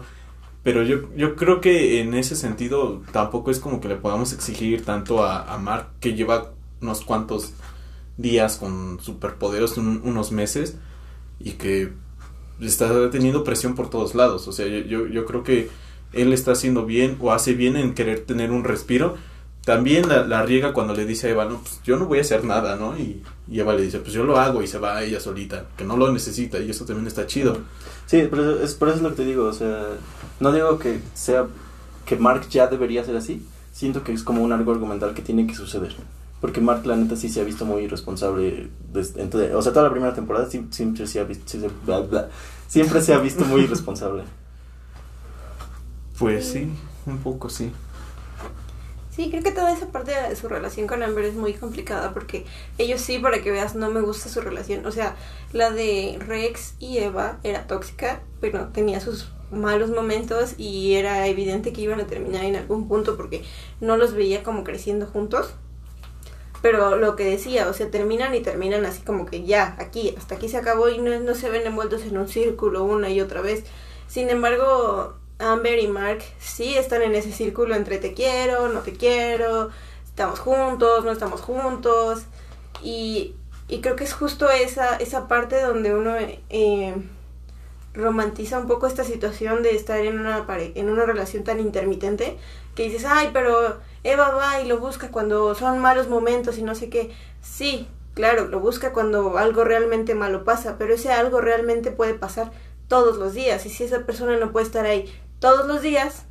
Pero yo, yo creo que en ese sentido tampoco es como que le podamos exigir tanto a, a Mark que lleva unos cuantos días con superpoderes, un- unos meses, y que está teniendo presión por todos lados. O sea, yo, yo, yo creo que él está haciendo bien o hace bien en querer tener un respiro. También la, la riega cuando le dice a Eva, no, pues yo no voy a hacer nada, ¿no? Y, y Eva le dice, pues yo lo hago y se va ella solita, que no lo necesita y eso también está chido. Sí, pero es por eso es lo que te digo, o sea, no digo que sea que Mark ya debería ser así, siento que es como un algo argumental que tiene que suceder. Porque Mark, la neta, sí se ha visto muy irresponsable. Desde, entonces, o sea, toda la primera temporada sí- siempre se ha visto, sí se- bla, bla, siempre se ha visto muy irresponsable. (laughs) Pues sí, un poco sí. Sí, creo que toda esa parte de su relación con Amber es muy complicada porque ellos sí, para que veas, no me gusta su relación. O sea, la de Rex y Eva era tóxica, pero tenía sus malos momentos y era evidente que iban a terminar en algún punto porque no los veía como creciendo juntos. Pero lo que decía, o sea, terminan y terminan así como que ya, aquí, hasta aquí se acabó y no, no se ven envueltos en un círculo una y otra vez. Sin embargo, Amber y Mark sí están en ese círculo entre te quiero, no te quiero, estamos juntos, no estamos juntos. Y, y creo que es justo esa, esa parte donde uno eh, romantiza un poco esta situación de estar en una, pare- en una relación tan intermitente que dices, ay, pero Eva va y lo busca cuando son malos momentos y no sé qué. Sí, claro, lo busca cuando algo realmente malo pasa, pero ese algo realmente puede pasar todos los días. Y si esa persona no puede estar ahí todos los días,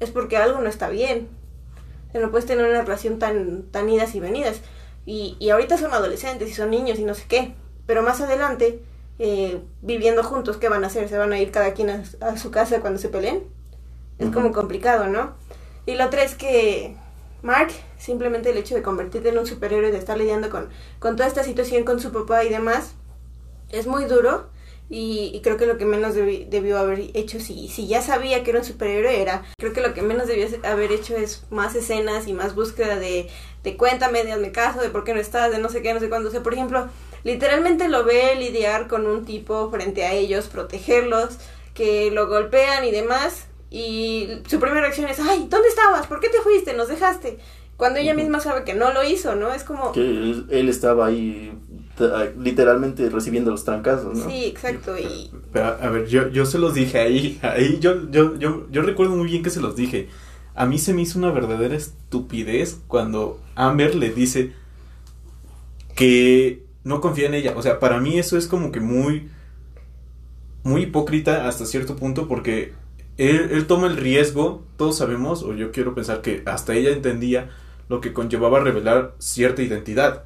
es porque algo no está bien. O sea, no puedes tener una relación tan, tan idas y venidas. Y, y ahorita son adolescentes y son niños y no sé qué. Pero más adelante, eh, viviendo juntos, ¿qué van a hacer? ¿Se van a ir cada quien a, a su casa cuando se peleen? Es como complicado, ¿no? Y lo otra es que Mark, simplemente el hecho de convertirte en un superhéroe, de estar lidiando con, con toda esta situación con su papá y demás, es muy duro. Y, y creo que lo que menos debi- debió haber hecho, si, si ya sabía que era un superhéroe, era, creo que lo que menos debió haber hecho es más escenas y más búsqueda de, de cuéntame, de hazme caso, de por qué no estás, de no sé qué, no sé cuándo. O sea, por ejemplo, literalmente lo ve lidiar con un tipo frente a ellos, protegerlos, que lo golpean y demás. Y su primera reacción es, ay, ¿dónde estabas? ¿Por qué te fuiste? Nos dejaste. Cuando ella misma sabe que no lo hizo, ¿no? Es como... Que él, él estaba ahí literalmente recibiendo los trancazos, ¿no? Sí, exacto. Y Pero, a ver, yo, yo se los dije ahí, (laughs) ahí yo, yo, yo, yo recuerdo muy bien que se los dije. A mí se me hizo una verdadera estupidez cuando Amber le dice que no confía en ella. O sea, para mí eso es como que muy, muy hipócrita hasta cierto punto porque él, él toma el riesgo, todos sabemos, o yo quiero pensar que hasta ella entendía lo que conllevaba revelar cierta identidad.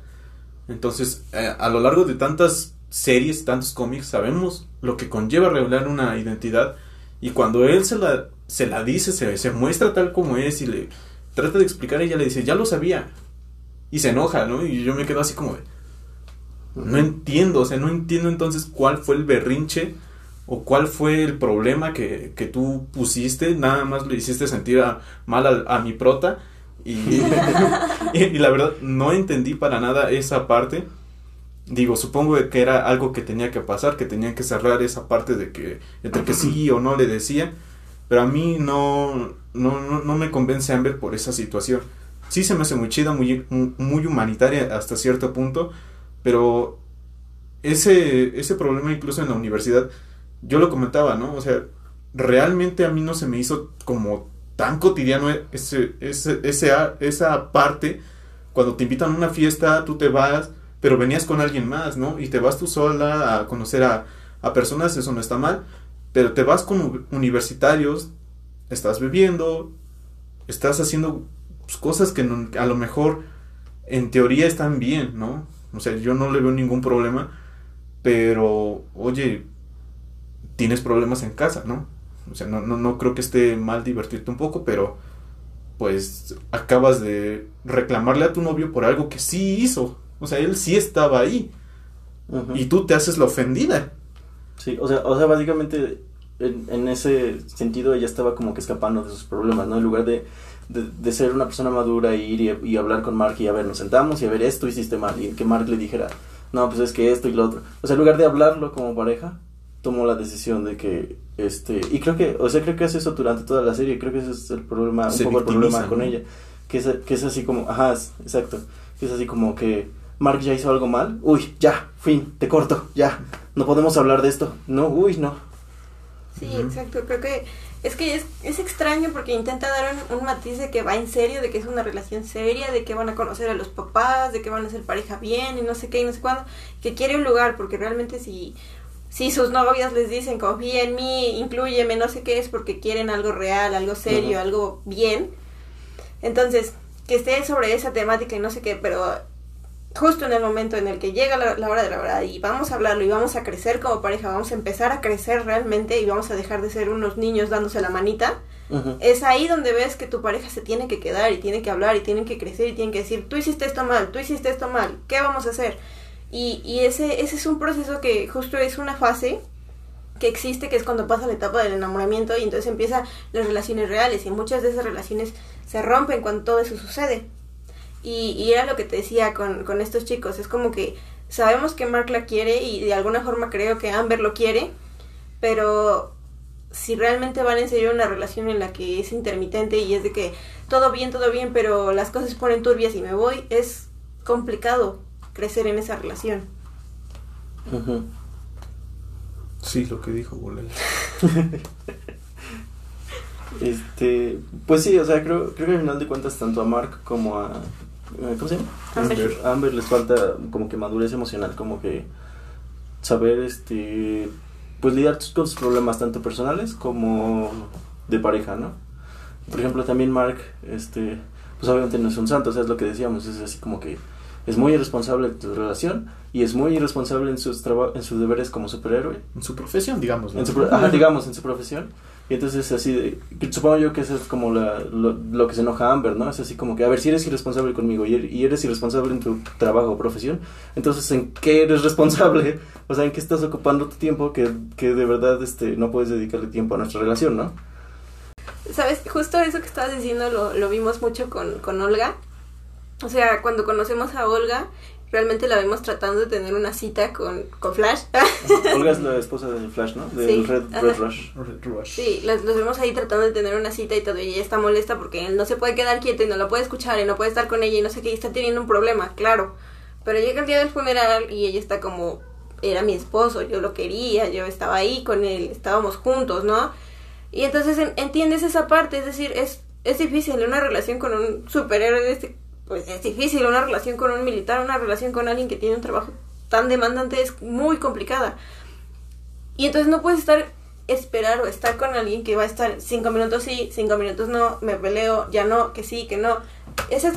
Entonces, eh, a lo largo de tantas series, tantos cómics, sabemos lo que conlleva revelar una identidad y cuando él se la, se la dice, se, se muestra tal como es y le trata de explicar, ella le dice, ya lo sabía. Y se enoja, ¿no? Y yo me quedo así como de, no entiendo, o sea, no entiendo entonces cuál fue el berrinche o cuál fue el problema que, que tú pusiste, nada más le hiciste sentir mal a mi prota (laughs) y, y, la verdad no entendí para nada esa parte. Digo, supongo que era algo que tenía que pasar, que tenían que cerrar esa parte de que entre que sí o no le decía, pero a mí no, no, no, no me convence Amber por esa situación. Sí se me hace muy chida, muy, muy humanitaria hasta cierto punto, pero ese, ese problema incluso en la universidad, yo lo comentaba, ¿no? O sea, realmente a mí no se me hizo como tan cotidiano ese, esa parte, cuando te invitan a una fiesta, tú te vas, pero venías con alguien más, ¿no? Y te vas tú sola a conocer a, a personas, eso no está mal, pero te vas con universitarios, estás bebiendo, estás haciendo pues, cosas que a lo mejor en teoría están bien, ¿no? O sea, yo no le veo ningún problema, pero, oye, tienes problemas en casa, ¿no? O sea, no, no, no creo que esté mal divertirte un poco, pero pues acabas de reclamarle a tu novio por algo que sí hizo. O sea, él sí estaba ahí. Y tú te haces la ofendida. Sí, o sea, o sea básicamente en, en, ese sentido ella estaba como que escapando de sus problemas, ¿no? En lugar de, de, ser una persona madura y ir y, hablar con Mark y a ver, nos sentamos y a ver esto hiciste mal y que Mark le dijera, no, pues es que esto y lo otro. O sea, en lugar de hablarlo como pareja, tomó la decisión de que, este, y creo que, o sea, creo que hace eso durante toda la serie, creo que ese es el problema, un poco el problema con ella, que es, que es así como, ajá, exacto, que es así como que Mark ya hizo algo mal, uy, ya, fin, te corto, ya, no podemos hablar de esto, no, uy, no. Sí, exacto, creo que es que es, es extraño porque intenta dar un, matiz de que va en serio, de que es una relación seria, de que van a conocer a los papás, de que van a ser pareja bien y no sé qué y no sé cuándo, que quiere un lugar porque realmente si, si sus novias les dicen confía en mí, incluyeme, no sé qué es porque quieren algo real, algo serio, algo bien. Entonces, que esté sobre esa temática y no sé qué, pero justo en el momento en el que llega la, hora de la verdad y vamos a hablarlo y vamos a crecer como pareja, vamos a empezar a crecer realmente y vamos a dejar de ser unos niños dándose la manita, es ahí donde ves que tu pareja se tiene que quedar y tiene que hablar y tienen que crecer y tienen que decir, tú hiciste esto mal, tú hiciste esto mal, ¿qué vamos a hacer? Y, y ese, ese es un proceso que justo es una fase que existe, que es cuando pasa la etapa del enamoramiento y entonces empiezan las relaciones reales. Y muchas de esas relaciones se rompen cuando todo eso sucede. Y, era lo que te decía con, con estos chicos, es como que sabemos que Mark la quiere y de alguna forma creo que Amber lo quiere, pero si realmente van en serio una relación en la que es intermitente y es de que todo bien, todo bien, pero las cosas ponen turbias y me voy, es complicado crecer en esa relación. Sí, lo que dijo Bolel. (laughs) este, pues sí, o sea, creo, creo que al final de cuentas tanto a Mark como a eh, ¿Cómo se llama? Amber. Amber les falta como que madurez emocional, como que saber este pues lidiar con sus problemas tanto personales como de pareja, ¿no? Por ejemplo, también Mark, este, pues obviamente no es un santo, o sea, es lo que decíamos, es así como que es muy irresponsable en su relación y es muy irresponsable en sus, en sus deberes como superhéroe. En su profesión, digamos. En su, digamos, en su profesión. Y entonces así, de, supongo yo que eso es como la, lo, que se enoja Amber, ¿no? Es así como que, a ver, si eres irresponsable conmigo y, er, eres irresponsable en tu trabajo o profesión, entonces ¿en qué eres responsable? (laughs) O sea, ¿en qué estás ocupando tu tiempo que, que de verdad este, no puedes dedicarle tiempo a nuestra relación, ¿no? Sabes, justo eso que estabas diciendo lo, lo vimos mucho con, con Olga. O sea, cuando conocemos a Olga, realmente la vemos tratando de tener una cita con, con Flash. Olga es la (laughs) esposa de Flash, ¿no? De Red, Red, Rush. Sí, los, vemos ahí tratando de tener una cita y todo, y ella está molesta porque él no se puede quedar quieto y no la puede escuchar y no puede estar con ella y no sé qué, y está teniendo un problema, claro. Pero llega el día del funeral y ella está como, era mi esposo, yo lo quería, yo estaba ahí con él, estábamos juntos, ¿no? Y entonces entiendes esa parte, es decir, es, es difícil una relación con un superhéroe de este pues es difícil una relación con un militar, una relación con alguien que tiene un trabajo tan demandante es muy complicada. Y entonces no puedes estar esperar o estar con alguien que va a estar cinco minutos sí, cinco minutos no, me peleo, ya no, que sí, que no. Ese,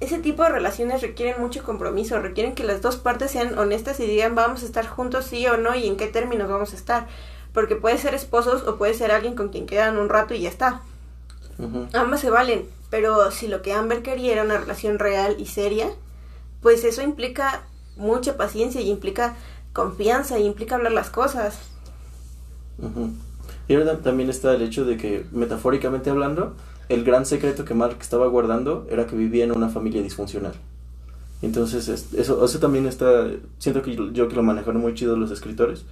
ese tipo de relaciones requieren mucho compromiso, requieren que las dos partes sean honestas y digan vamos a estar juntos sí o no y en qué términos vamos a estar. Porque puede ser esposos o puede ser alguien con quien quedan un rato y ya está. Ambas se valen, pero si lo que Amber quería era una relación real y seria, pues eso implica mucha paciencia y implica confianza y implica hablar las cosas. Y ahora también está el hecho de que, metafóricamente hablando, el gran secreto que Mark estaba guardando era que vivía en una familia disfuncional. Entonces, eso, eso también está, siento que yo que lo manejaron muy chido los escritores,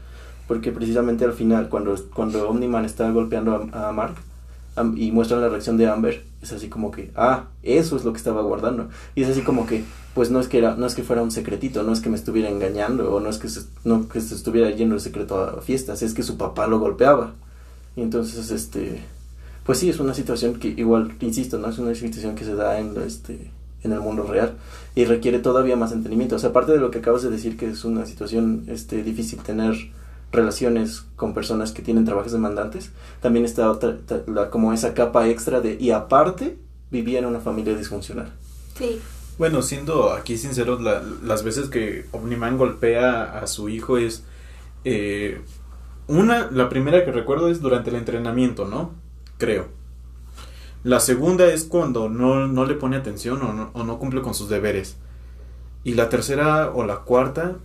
porque precisamente al final, cuando, cuando Omniman está golpeando a Mark, y muestran la reacción de Amber, es así como que, ah, eso es lo que estaba guardando. Y es así como que, pues no es que, era, no es que fuera un secretito, no es que me estuviera engañando, o no es que se, no, que estuviera yendo el secreto a fiestas, es que su papá lo golpeaba. Y entonces, este, pues sí, es una situación que igual, insisto, no es una situación que se da en este en el mundo real y requiere todavía más entendimiento. O sea, aparte de lo que acabas de decir que es una situación este difícil tener relaciones con personas que tienen trabajos demandantes, también está otra, la, como esa capa extra de y aparte vivía en una familia disfuncional. Sí. Bueno, siendo aquí sinceros, la, las veces que Omniman golpea a su hijo es eh, una, la primera que recuerdo es durante el entrenamiento, ¿no? Creo. La segunda es cuando no, no le pone atención o no, o no, cumple con sus deberes. Y la tercera o la cuarta,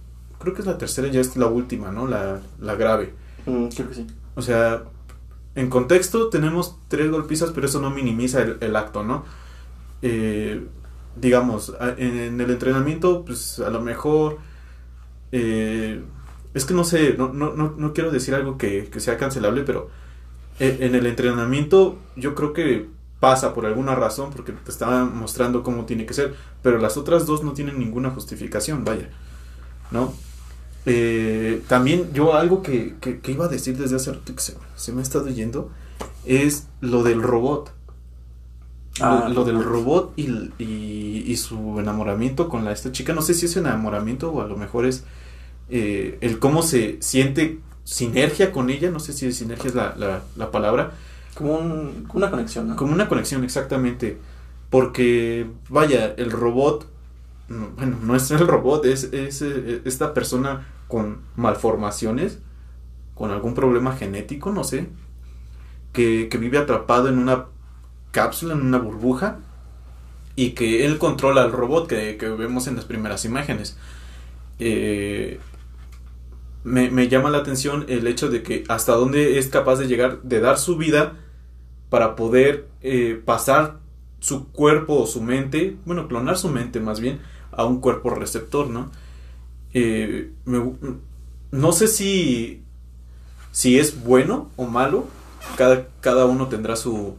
creo que es la tercera, ya es la última, ¿no? La, la grave. Mm, creo que sí. O sea, en contexto tenemos tres golpizas, pero eso no minimiza el, el acto, ¿no? Eh, digamos, en, en, el entrenamiento, pues a lo mejor... Eh, es que no sé, no, no, no, no quiero decir algo que, que sea cancelable, pero en, en el entrenamiento yo creo que pasa por alguna razón porque te estaba mostrando cómo tiene que ser, pero las otras dos no tienen ninguna justificación, vaya, ¿no? Eh, también yo algo que, que, que, iba a decir desde hace rato que se, se, me ha estado yendo es lo del robot. Ah, lo, lo, del robot y, y, y, su enamoramiento con la, esta chica. No sé si es enamoramiento o a lo mejor es eh, el cómo se siente sinergia con ella. No sé si sinergia es la, la, la palabra como, un, una conexión, ¿no? Como una conexión, exactamente. Porque, vaya, el robot, bueno, no es el robot, es, es, es esta persona con malformaciones, con algún problema genético, no sé, que, que vive atrapado en una cápsula, en una burbuja, y que él controla al robot que, que vemos en las primeras imágenes. Eh, me, me, llama la atención el hecho de que hasta dónde es capaz de llegar, de dar su vida para poder eh, pasar su cuerpo o su mente, bueno, clonar su mente más bien, a un cuerpo receptor, ¿no? Eh, no sé si, si es bueno o malo, cada, cada uno tendrá su,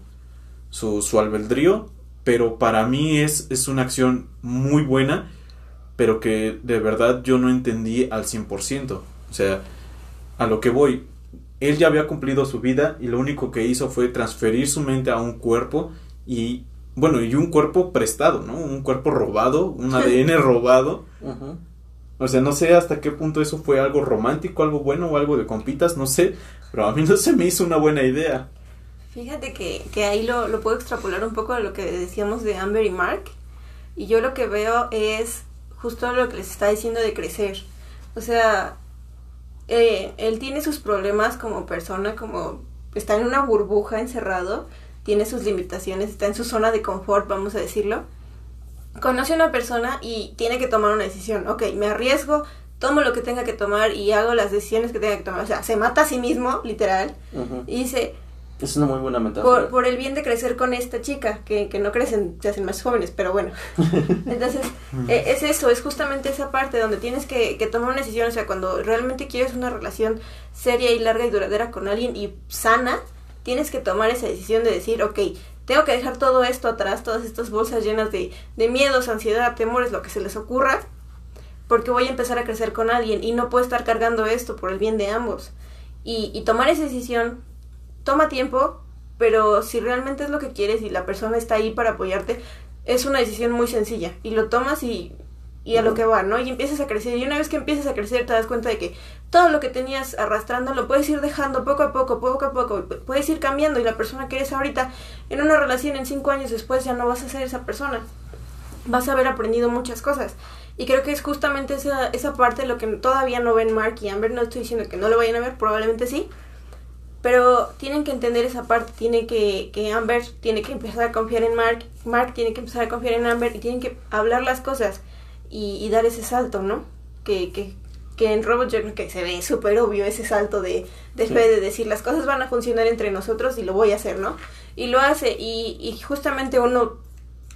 su, su albedrío, pero para mí es, es una acción muy buena, pero que de verdad yo no entendí al 100%. O sea, a lo que voy, él ya había cumplido su vida y lo único que hizo fue transferir su mente a un cuerpo y, bueno, y un cuerpo prestado, ¿no? Un cuerpo robado, un ADN (laughs) robado. O sea, no sé hasta qué punto eso fue algo romántico, algo bueno o algo de compitas, no sé, pero a mí no se me hizo una buena idea. Fíjate que, que ahí lo, lo puedo extrapolar un poco a lo que decíamos de Amber y Mark. Y yo lo que veo es justo lo que les está diciendo de crecer. O sea, eh, él tiene sus problemas como persona, como está en una burbuja encerrado, tiene sus limitaciones, está en su zona de confort, vamos a decirlo. Conoce a una persona y tiene que tomar una decisión. Ok, me arriesgo, tomo lo que tenga que tomar y hago las decisiones que tenga que tomar. O sea, se mata a sí mismo, literal, uh -huh. y dice... Es una muy buena metáfora. Por, por, el bien de crecer con esta chica, que, que no crecen, se hacen más jóvenes, pero bueno. (laughs) Entonces, eh, es eso, es justamente esa parte donde tienes que, que, tomar una decisión. O sea, cuando realmente quieres una relación seria y larga y duradera con alguien y sana, tienes que tomar esa decisión de decir, ok, tengo que dejar todo esto atrás, todas estas bolsas llenas de, de miedos, ansiedad, temores, lo que se les ocurra, porque voy a empezar a crecer con alguien y no puedo estar cargando esto por el bien de ambos. Y, y tomar esa decisión toma tiempo, pero si realmente es lo que quieres y la persona está ahí para apoyarte, es una decisión muy sencilla y lo tomas y, y a lo que va, ¿no? Y empiezas a crecer y una vez que empiezas a crecer te das cuenta de que todo lo que tenías arrastrando lo puedes ir dejando poco a poco, poco a poco, puedes ir cambiando y la persona que eres ahorita en una relación en cinco años después ya no vas a ser esa persona, vas a haber aprendido muchas cosas. Y creo que es justamente esa, esa parte lo que todavía no ven Mark y Amber, no estoy diciendo que no lo vayan a ver, probablemente sí, pero tienen que entender esa parte, tiene que, que Amber tiene que empezar a confiar en Mark, Mark tiene que empezar a confiar en Amber y tienen que hablar las cosas y, y dar ese salto, ¿no? Que, que, que en Robot yo creo que se ve súper obvio ese salto de, de fe, de decir las cosas van a funcionar entre nosotros y lo voy a hacer, ¿no? Y lo hace y, y justamente uno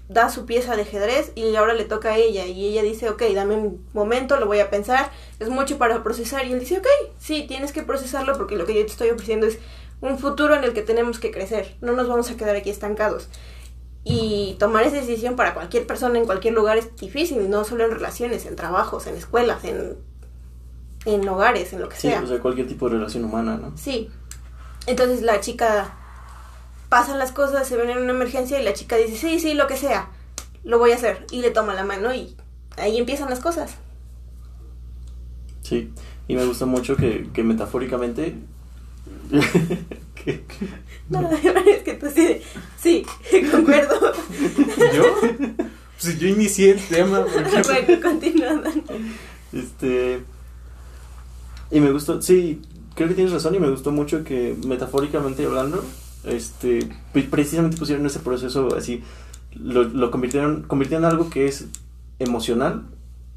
da su pieza de ajedrez y ahora le toca a ella y ella dice, ok, dame un momento, lo voy a pensar, es mucho para procesar y él dice, ok, sí, tienes que procesarlo porque lo que yo te estoy ofreciendo es un futuro en el que tenemos que crecer, no nos vamos a quedar aquí estancados. Y tomar esa decisión para cualquier persona en cualquier lugar es difícil, no solo en relaciones, en trabajos, en escuelas, en, en hogares, en lo que sí, sea. o sea, cualquier tipo de relación humana, ¿no? Sí. Entonces la chica pasan las cosas, se ven en una emergencia y la chica dice, sí, sí, lo que sea, lo voy a hacer. Y le toma la mano y ahí empiezan las cosas. Sí, y me gusta mucho que, que metafóricamente... (laughs) que- No, (laughs) es que tú sí, sí, (laughs) concuerdo. ¿Yo? Pues yo inicié el tema. porque- (laughs) bueno. Este. Y me gustó, sí, creo que tienes razón y me gustó mucho que metafóricamente hablando, este, pre- precisamente pusieron ese proceso así, lo, lo convirtieron, convirtieron en algo que es emocional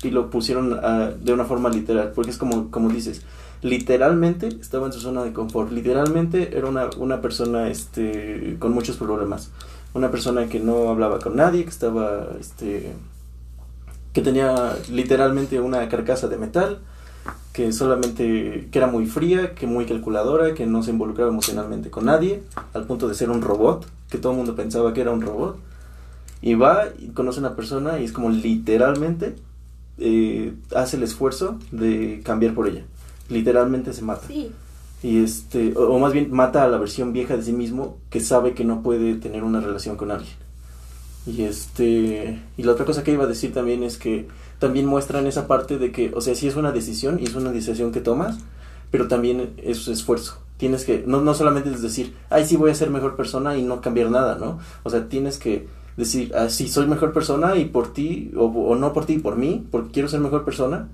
y lo pusieron ah, de una forma literal, porque es como, como dices, literalmente estaba en su zona de confort, literalmente era una, una persona este, con muchos problemas, una persona que no hablaba con nadie, que estaba, este, que tenía literalmente una carcasa de metal, que solamente, que era muy fría, que muy calculadora, que no se involucraba emocionalmente con nadie, al punto de ser un robot, que todo el mundo pensaba que era un robot. Y va y conoce a una persona y es como literalmente eh, hace el esfuerzo de cambiar por ella. Literalmente se mata. Sí, Y este, o, o más bien mata a la versión vieja de sí mismo que sabe que no puede tener una relación con alguien. Y este, y la otra cosa que iba a decir también es que también muestran esa parte de que, o sea, sí es una decisión y es una decisión que tomas, pero también es esfuerzo. Tienes que, no, no solamente es decir, ay, sí voy a ser mejor persona y no cambiar nada, ¿no? O sea, tienes que decir, ah, sí soy mejor persona y por ti, o, o no por ti, por mí, porque quiero ser mejor persona,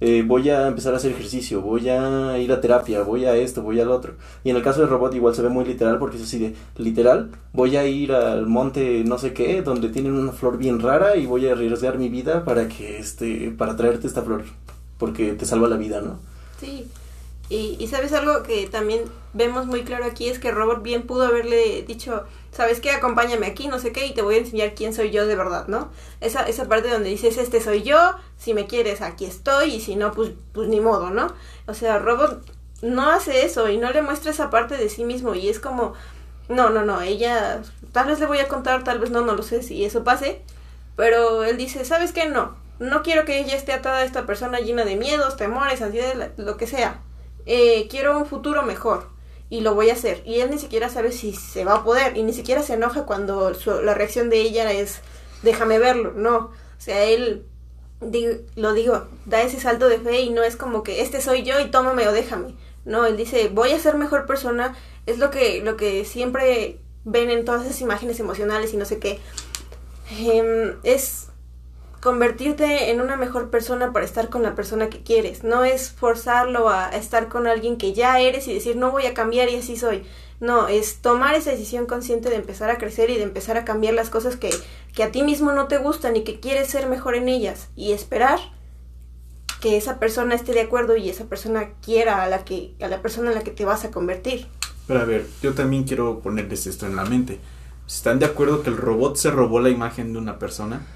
eh, voy a empezar a hacer ejercicio, voy a ir a terapia, voy a esto, voy al otro. Y en el caso del robot igual se ve muy literal porque es así de, literal, voy a ir al monte no sé qué, donde tienen una flor bien rara y voy a arriesgar mi vida para que, este, para traerte esta flor, porque te salva la vida, ¿no? sí. Y, y sabes algo que también vemos muy claro aquí es que Robert bien pudo haberle dicho, ¿sabes qué? Acompáñame aquí, no sé qué, y te voy a enseñar quién soy yo de verdad, ¿no? Esa, esa parte donde dices, este soy yo, si me quieres, aquí estoy, y si no, pues, pues ni modo, ¿no? O sea, Robert no hace eso y no le muestra esa parte de sí mismo, y es como, no, no, no, ella, tal vez le voy a contar, tal vez no, no lo sé si eso pase, pero él dice, ¿sabes qué? No, no quiero que ella esté atada a esta persona llena de miedos, temores, ansiedades, lo que sea. Eh, quiero un futuro mejor y lo voy a hacer. Y él ni siquiera sabe si se va a poder y ni siquiera se enoja cuando su- la reacción de ella es déjame verlo. No, o sea, él lo digo, da ese salto de fe y no es como que este soy yo y tómame o déjame. No, él dice voy a ser mejor persona. Es lo que lo que siempre ven en todas esas imágenes emocionales y no sé qué. Em, es convertirte en una mejor persona para estar con la persona que quieres. No es forzarlo a, a estar con alguien que ya eres y decir no voy a cambiar y así soy. No, es tomar esa decisión consciente de empezar a crecer y de empezar a cambiar las cosas que, que a ti mismo no te gustan y que quieres ser mejor en ellas. Y esperar que esa persona esté de acuerdo y esa persona quiera a la que, a la persona en la que te vas a convertir. Pero a ver, yo también quiero ponerles esto en la mente. ¿Están de acuerdo que el robot se robó la imagen de una persona?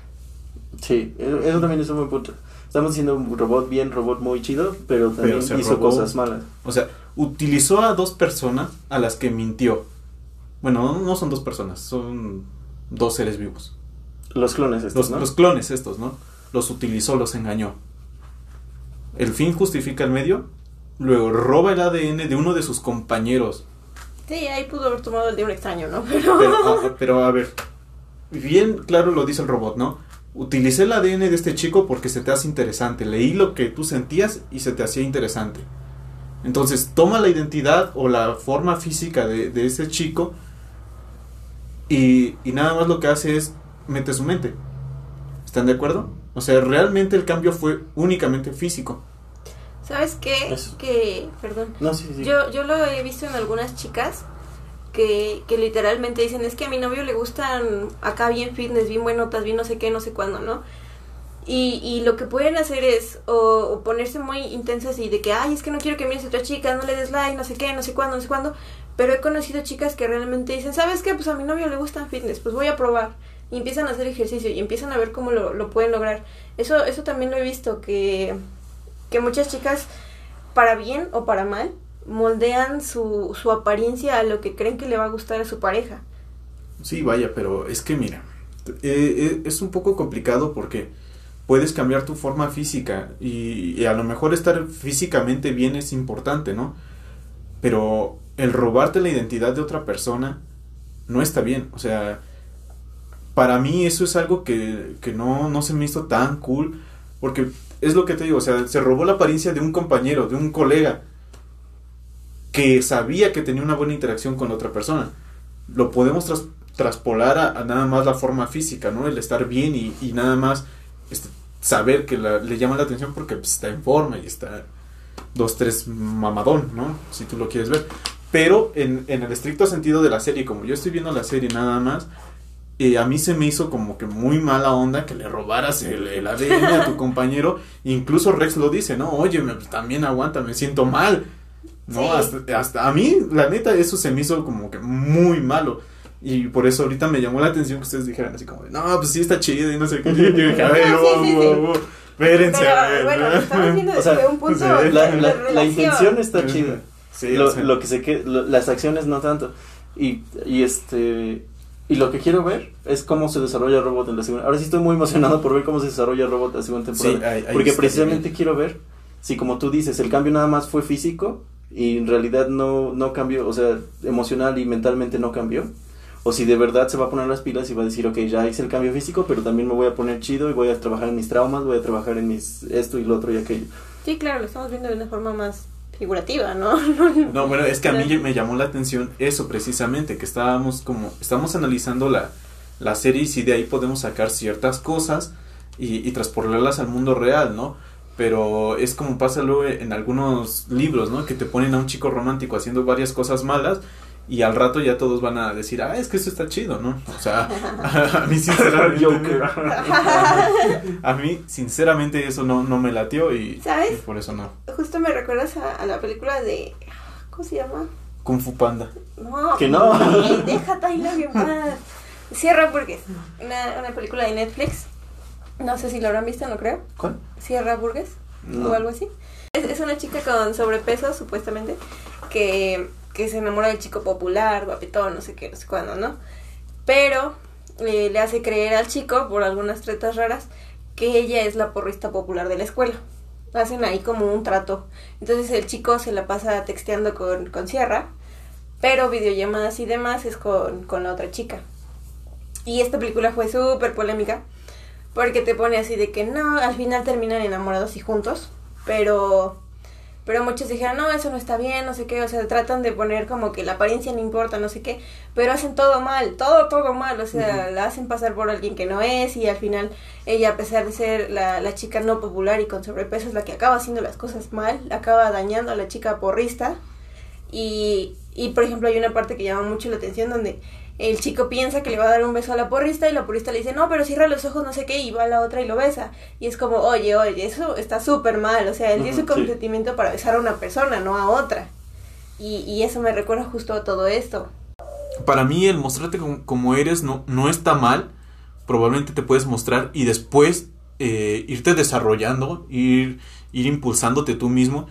Sí, eso también es un buen punto. Estamos haciendo un robot bien, robot muy chido, pero también Pero hizo robó. cosas malas. O sea, utilizó a dos personas a las que mintió. Bueno, no, no son dos personas, son dos seres vivos. Los clones estos, Los, ¿no? los clones estos, ¿no? Los utilizó, los engañó. El fin justifica el medio. Luego roba el ADN de uno de sus compañeros. Sí, ahí pudo haber tomado el de un extraño, ¿no? Pero... Pero, a, pero, a ver, bien claro lo dice el robot, ¿no? Utilicé el ADN de este chico porque se te hace interesante. Leí lo que tú sentías y se te hacía interesante. Entonces toma la identidad o la forma física de, de ese chico y, y nada más lo que hace es mete su mente. ¿Están de acuerdo? O sea, realmente el cambio fue únicamente físico. ¿Sabes qué? Eso. Que, perdón. No, sí, sí. Yo, yo lo he visto en algunas chicas que, que literalmente dicen, es que a mi novio le gustan acá bien fitness, bien buenotas, bien no sé qué, no sé cuándo, ¿no? Y, y lo que pueden hacer es o, ponerse muy intensas y de que, ay, es que no quiero que mires a otra chica, no le des like, no sé qué, no sé cuándo, no sé cuándo. Pero he conocido chicas que realmente dicen, ¿sabes qué? Pues a mi novio le gustan fitness, pues voy a probar. Y empiezan a hacer ejercicio y empiezan a ver cómo lo, lo pueden lograr. Eso, eso también lo he visto, que, que muchas chicas, para bien o para mal, moldean su, su apariencia a lo que creen que le va a gustar a su pareja. Sí, vaya, pero es que mira, eh, eh, es un poco complicado porque puedes cambiar tu forma física y, y a lo mejor estar físicamente bien es importante, ¿no? Pero el robarte la identidad de otra persona no está bien. O sea, para mí eso es algo que, que no, no se me hizo tan cool. Porque es lo que te digo, o sea, se robó la apariencia de un compañero, de un colega, que sabía que tenía una buena interacción con otra persona. Lo podemos tras, traspolar a, nada más la forma física, ¿no? El estar bien y, y nada más este, saber que le llama la atención porque pues, está en forma y está dos, tres mamadón, ¿no? Si tú lo quieres ver. Pero en, en el estricto sentido de la serie, como yo estoy viendo la serie nada más, eh, a mí se me hizo como que muy mala onda que le robaras el, el ADN a tu (laughs) compañero. Incluso Rex lo dice, ¿no? Oye, me, también aguanta, me siento mal. ¿No? Hasta, hasta a mí, la neta, eso se me hizo como que muy malo. Y por eso ahorita me llamó la atención que ustedes dijeran así como, no, pues sí está chido y no sé qué. Y (laughs) yo dije, a ver, espérense, a ver. Bueno, estamos viendo o sea, un punto. Sí, la, la, la, intención está chida. Sí, lo, lo que se que, las acciones no tanto. Y, y este y lo que quiero ver es cómo se desarrolla el robot en la segunda. Ahora sí estoy muy emocionado por ver cómo se desarrolla el robot en la segunda temporada. Sí, porque precisamente quiero ver si, como tú dices, el cambio nada más fue físico y en realidad no, no cambió, o sea, emocional y mentalmente no cambió. O si de verdad se va a poner las pilas y va a decir, ok, ya hice el cambio físico, pero también me voy a poner chido y voy a trabajar en mis traumas, voy a trabajar en mis esto y lo otro y aquello. Sí, claro, lo estamos viendo de una forma más figurativa, ¿no? no, bueno, es que a mí me llamó la atención eso precisamente, que estábamos como, estamos analizando la, la serie y si de ahí podemos sacar ciertas cosas y, y transportarlas al mundo real, ¿no? Pero es como pasa luego en algunos libros, ¿no? Que te ponen a un chico romántico haciendo varias cosas malas y al rato ya todos van a decir, ah, es que eso está chido, ¿no? O sea, (laughs) a, mí sinceramente... (laughs) (laughs) a mí sinceramente eso no, no me latió y, ¿Sabes? por eso no. Justo me recuerdas a, la película de... ¿Cómo se llama? Kung Fu Panda. No. Que no. Deja Tyler en paz. Cierra Burgues. Una, una película de Netflix. No sé si lo habrán visto, no creo. ¿Cuál? Cierra Burgues. O algo así. Es, es una chica con sobrepeso, supuestamente, que que se enamora del chico popular, guapetón, no sé qué, no sé cuándo, ¿no? Pero eh, le hace creer al chico, por algunas tretas raras, que ella es la porrista popular de la escuela. Hacen ahí como un trato. Entonces el chico se la pasa texteando con, con Sierra, pero videollamadas y demás es con, con la otra chica. Y esta película fue súper polémica, porque te pone así de que no, al final terminan enamorados y juntos, pero pero muchos dijeron, no, eso no está bien, no sé qué, o sea, tratan de poner como que la apariencia no importa, no sé qué, pero hacen todo mal, todo, todo mal, o sea, la hacen pasar por alguien que no es y al final ella, a pesar de ser la, la chica no popular y con sobrepeso, es la que acaba haciendo las cosas mal, acaba dañando a la chica porrista. Y, y por ejemplo hay una parte que llama mucho la atención donde el chico piensa que le va a dar un beso a la porrista y la porrista le dice, no, pero cierra los ojos, no sé qué, y va a la otra y lo besa. Y es como, oye, oye, eso está súper mal. O sea, él dio su consentimiento para besar a una persona, no a otra. Y, y, eso me recuerda justo a todo esto. Para mí el mostrarte como, eres no, no está mal. Probablemente te puedes mostrar y después eh, irte desarrollando, ir, ir impulsándote tú mismo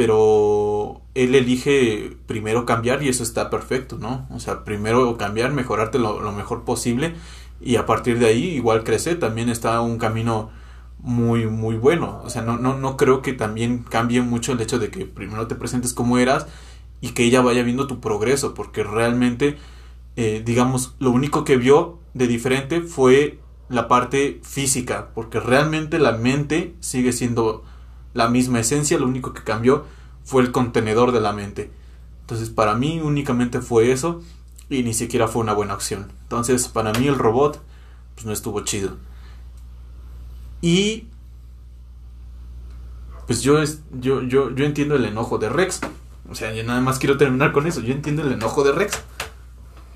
pero él elige primero cambiar y eso está perfecto, ¿no? O sea, primero cambiar, mejorarte lo, mejor posible y a partir de ahí igual crecer, también está un camino muy, muy bueno. O sea, no, no, no creo que también cambie mucho el hecho de que primero te presentes como eras y que ella vaya viendo tu progreso, porque realmente, eh, digamos, lo único que vio de diferente fue la parte física, porque realmente la mente sigue siendo la misma esencia, lo único que cambió fue el contenedor de la mente. Entonces para mí únicamente fue eso y ni siquiera fue una buena opción. Entonces para mí el robot pues no estuvo chido. Y pues yo, yo, yo, yo entiendo el enojo de Rex. O sea, yo nada más quiero terminar con eso. Yo entiendo el enojo de Rex.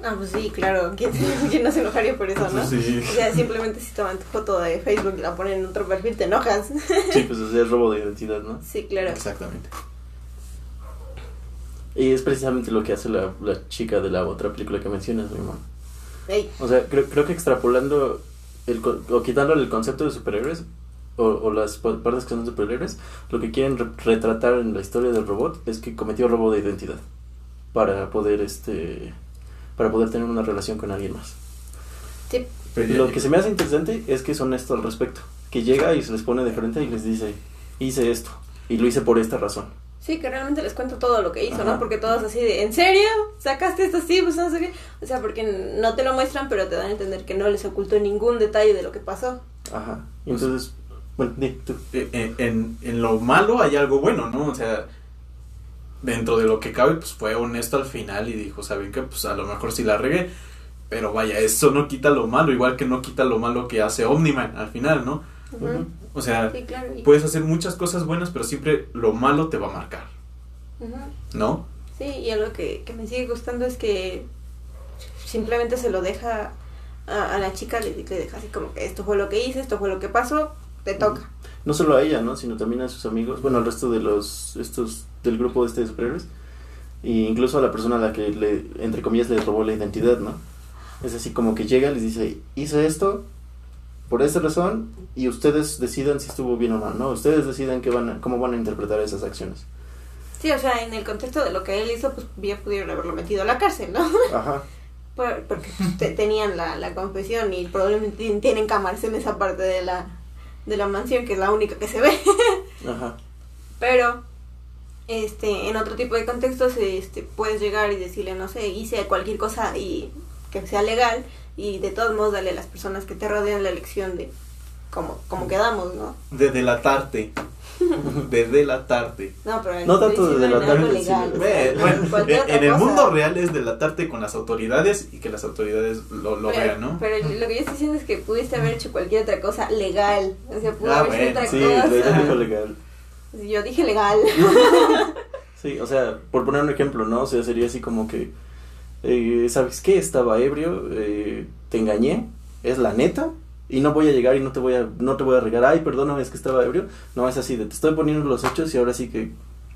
Ah, pues sí, claro. (laughs) ¿Quién, no se enojaría por eso, no? Pues sí. O sea, simplemente si toman tu foto de Facebook y la ponen en otro perfil, te enojas. Sí, pues es robo de identidad, ¿no? Sí, claro. Exactamente. Y es precisamente lo que hace la, la chica de la otra película que mencionas, mi mamá. O sea, creo, creo que extrapolando el, o quitándole el concepto de superhéroes o, o las partes que son superhéroes, lo que quieren retratar en la historia del robot es que cometió robo de identidad para poder este para poder tener una relación con alguien más. Sí. Lo que se me hace interesante es que es honesto al respecto. Que llega y se les pone de frente y les dice, hice esto y lo hice por esta razón. Sí, que realmente les cuento todo lo que hizo, Ajá. ¿no? Porque todos así de, ¿en serio? ¿Sacaste esto así? Pues no sé qué. O sea, porque no te lo muestran, pero te dan a entender que no les ocultó ningún detalle de lo que pasó. Ajá. Y entonces, bueno, di tú. Eh, En, en, en lo malo hay algo bueno, ¿no? O sea, dentro de lo que cabe, pues fue honesto al final y dijo, ¿saben qué? Pues a lo mejor sí la regué. Pero vaya, eso no quita lo malo, igual que no quita lo malo que hace Omniman al final, ¿no? O sea, Sí, claro. y- puedes hacer muchas cosas buenas, pero siempre lo malo te va a marcar. ¿no? Sí, y algo que, que me sigue gustando es que simplemente se lo deja a, a la chica, le, le deja así como que esto fue lo que hice, esto fue lo que pasó, te toca. No solo a ella, ¿no? Sino también a sus amigos, bueno, al resto de los, estos, del grupo este de superhéroes. E incluso a la persona a la que le, entre comillas, le robó la identidad, ¿no? Es así como que llega, les dice, hice esto por esta razón y ustedes decidan si estuvo bien o mal, ¿no? Ustedes decidan qué van a- cómo van a interpretar esas acciones. Sí, o sea, en el contexto de lo que él hizo, pues ya pudieron haberlo metido a la cárcel, ¿no? (laughs) Ajá. Por- porque te- tenían la, la confesión y probablemente tien- tienen cámaras en esa parte de la, de la mansión, que es la única que se ve. (laughs) Ajá. Pero este en otro tipo de contextos este puedes llegar y decirle no sé hice cualquier cosa y que sea legal y de todos modos darle a las personas que te rodean la elección de cómo, cómo quedamos no De delatarte. (laughs) De delatarte. no pero No tanto de delatarte, legal, sí, bueno, en, el cosa. mundo real es delatarte con las autoridades y que las autoridades lo, lo pero, vean, ¿no? pero lo que yo estoy diciendo es que pudiste haber hecho cualquier otra cosa legal o sea pudo Ah, haber sido bueno, otra Sí, cosa dijo legal. Yo dije legal (laughs) Sí, o sea, por poner un ejemplo, ¿no? O sea, sería así como que, eh, ¿sabes qué? Estaba ebrio, eh, te engañé, es la neta, y no voy a llegar y no te voy a, no te voy a regar, ay, perdóname, es que estaba ebrio. No, es así, de, te estoy poniendo los hechos y ahora sí que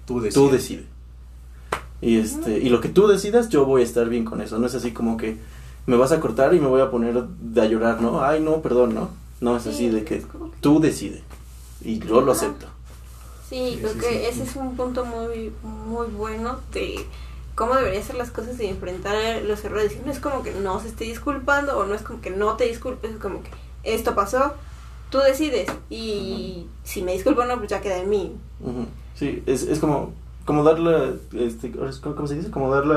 Tú decides. tú decides. Y, este, y lo que tú decidas, yo voy a estar bien con eso, no es así como que me vas a cortar y me voy a poner de a llorar, ¿no? Ay, no, perdón, ¿no? No, es así Sí, de que es como que- tú decides, y yo lo acepto. Sí, Sí, creo sí, que ese es un punto muy, muy bueno de cómo deberían ser las cosas de enfrentar los errores. No es como que no se esté disculpando o no es como que no te disculpes, es como que esto pasó, tú decides. Y si me disculpo o no, pues ya queda en mí. Sí, es, es como, como darle, este, ¿cómo, cómo se dice? Como darle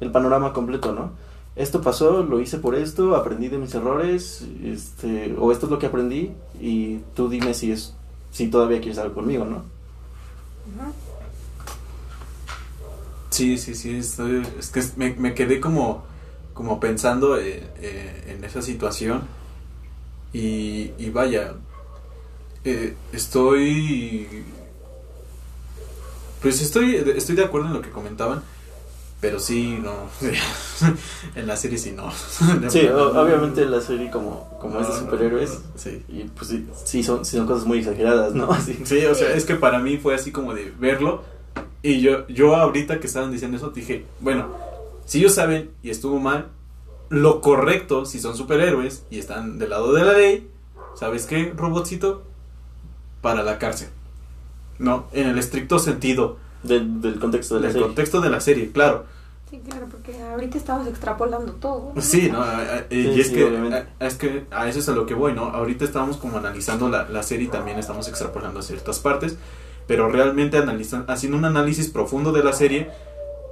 el panorama completo, ¿no? Esto pasó, lo hice por esto, aprendí de mis errores, este, o esto es lo que aprendí, y tú dime si es, si todavía quieres algo conmigo, ¿no? Sí, sí, sí, es que me, me quedé como, como pensando eh, eh, en esa situación y, y vaya, eh, estoy, pues estoy, estoy de acuerdo en lo que comentaban, pero sí, no, (laughs) en la serie sí no. (laughs) Sí, o- obviamente la serie como, como es de No, no, superhéroes, no, sí. y pues sí, sí son, sí son cosas muy exageradas, ¿no? (laughs) Así. Sí, o sea, Sí. es que para mí fue así como de verlo. Y yo, yo ahorita que estaban diciendo eso, dije, bueno, si ellos saben y estuvo mal, lo correcto, si son superhéroes y están del lado de la ley, ¿sabes qué, robotcito? Para la cárcel. No, en el estricto sentido Del, del contexto de la del serie. contexto de la serie, claro. Sí, claro, porque ahorita estamos extrapolando todo. ¿no? Sí, no, a- a- Sí, y es sí, que obviamente. a, es que a eso es a lo que voy, ¿no? Ahorita estamos como analizando la, la serie y también estamos extrapolando ciertas partes, pero realmente analizan, haciendo un análisis profundo de la serie,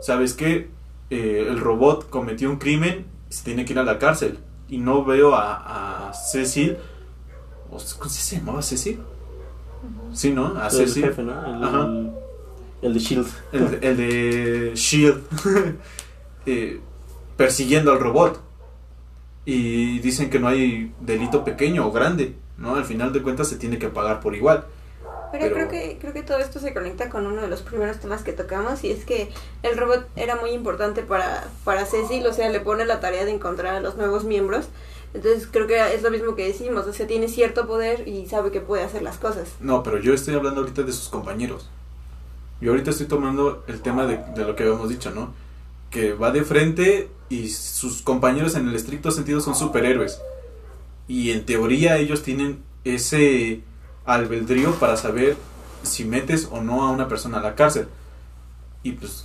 ¿sabes qué? Eh, el robot cometió un crimen y se tiene que ir a la cárcel. Y no veo a, a Cecil, ¿o ¿cómo se llamaba Cecil? Sí, ¿no? A el Cecil. jefe, ¿no? El, Ajá. el- el de Shield. El, de- el de Shield (laughs) eh, persiguiendo al robot y dicen que no hay delito pequeño o grande no al final de cuentas se tiene que pagar por igual Pero, Pero- creo que creo que todo esto se conecta con uno de los primeros temas que tocamos y es que el robot era muy importante para para Cecil, o sea, le pone la tarea de encontrar a los nuevos miembros. Entonces creo que es lo mismo que decimos, o sea, tiene cierto poder y sabe que puede hacer las cosas. no pero yo estoy hablando ahorita de sus compañeros yo ahorita estoy tomando el tema de, de lo que habíamos dicho no que va de frente y sus compañeros en el estricto sentido son superhéroes y en teoría ellos tienen ese albedrío para saber si metes o no a una persona a la cárcel. Y pues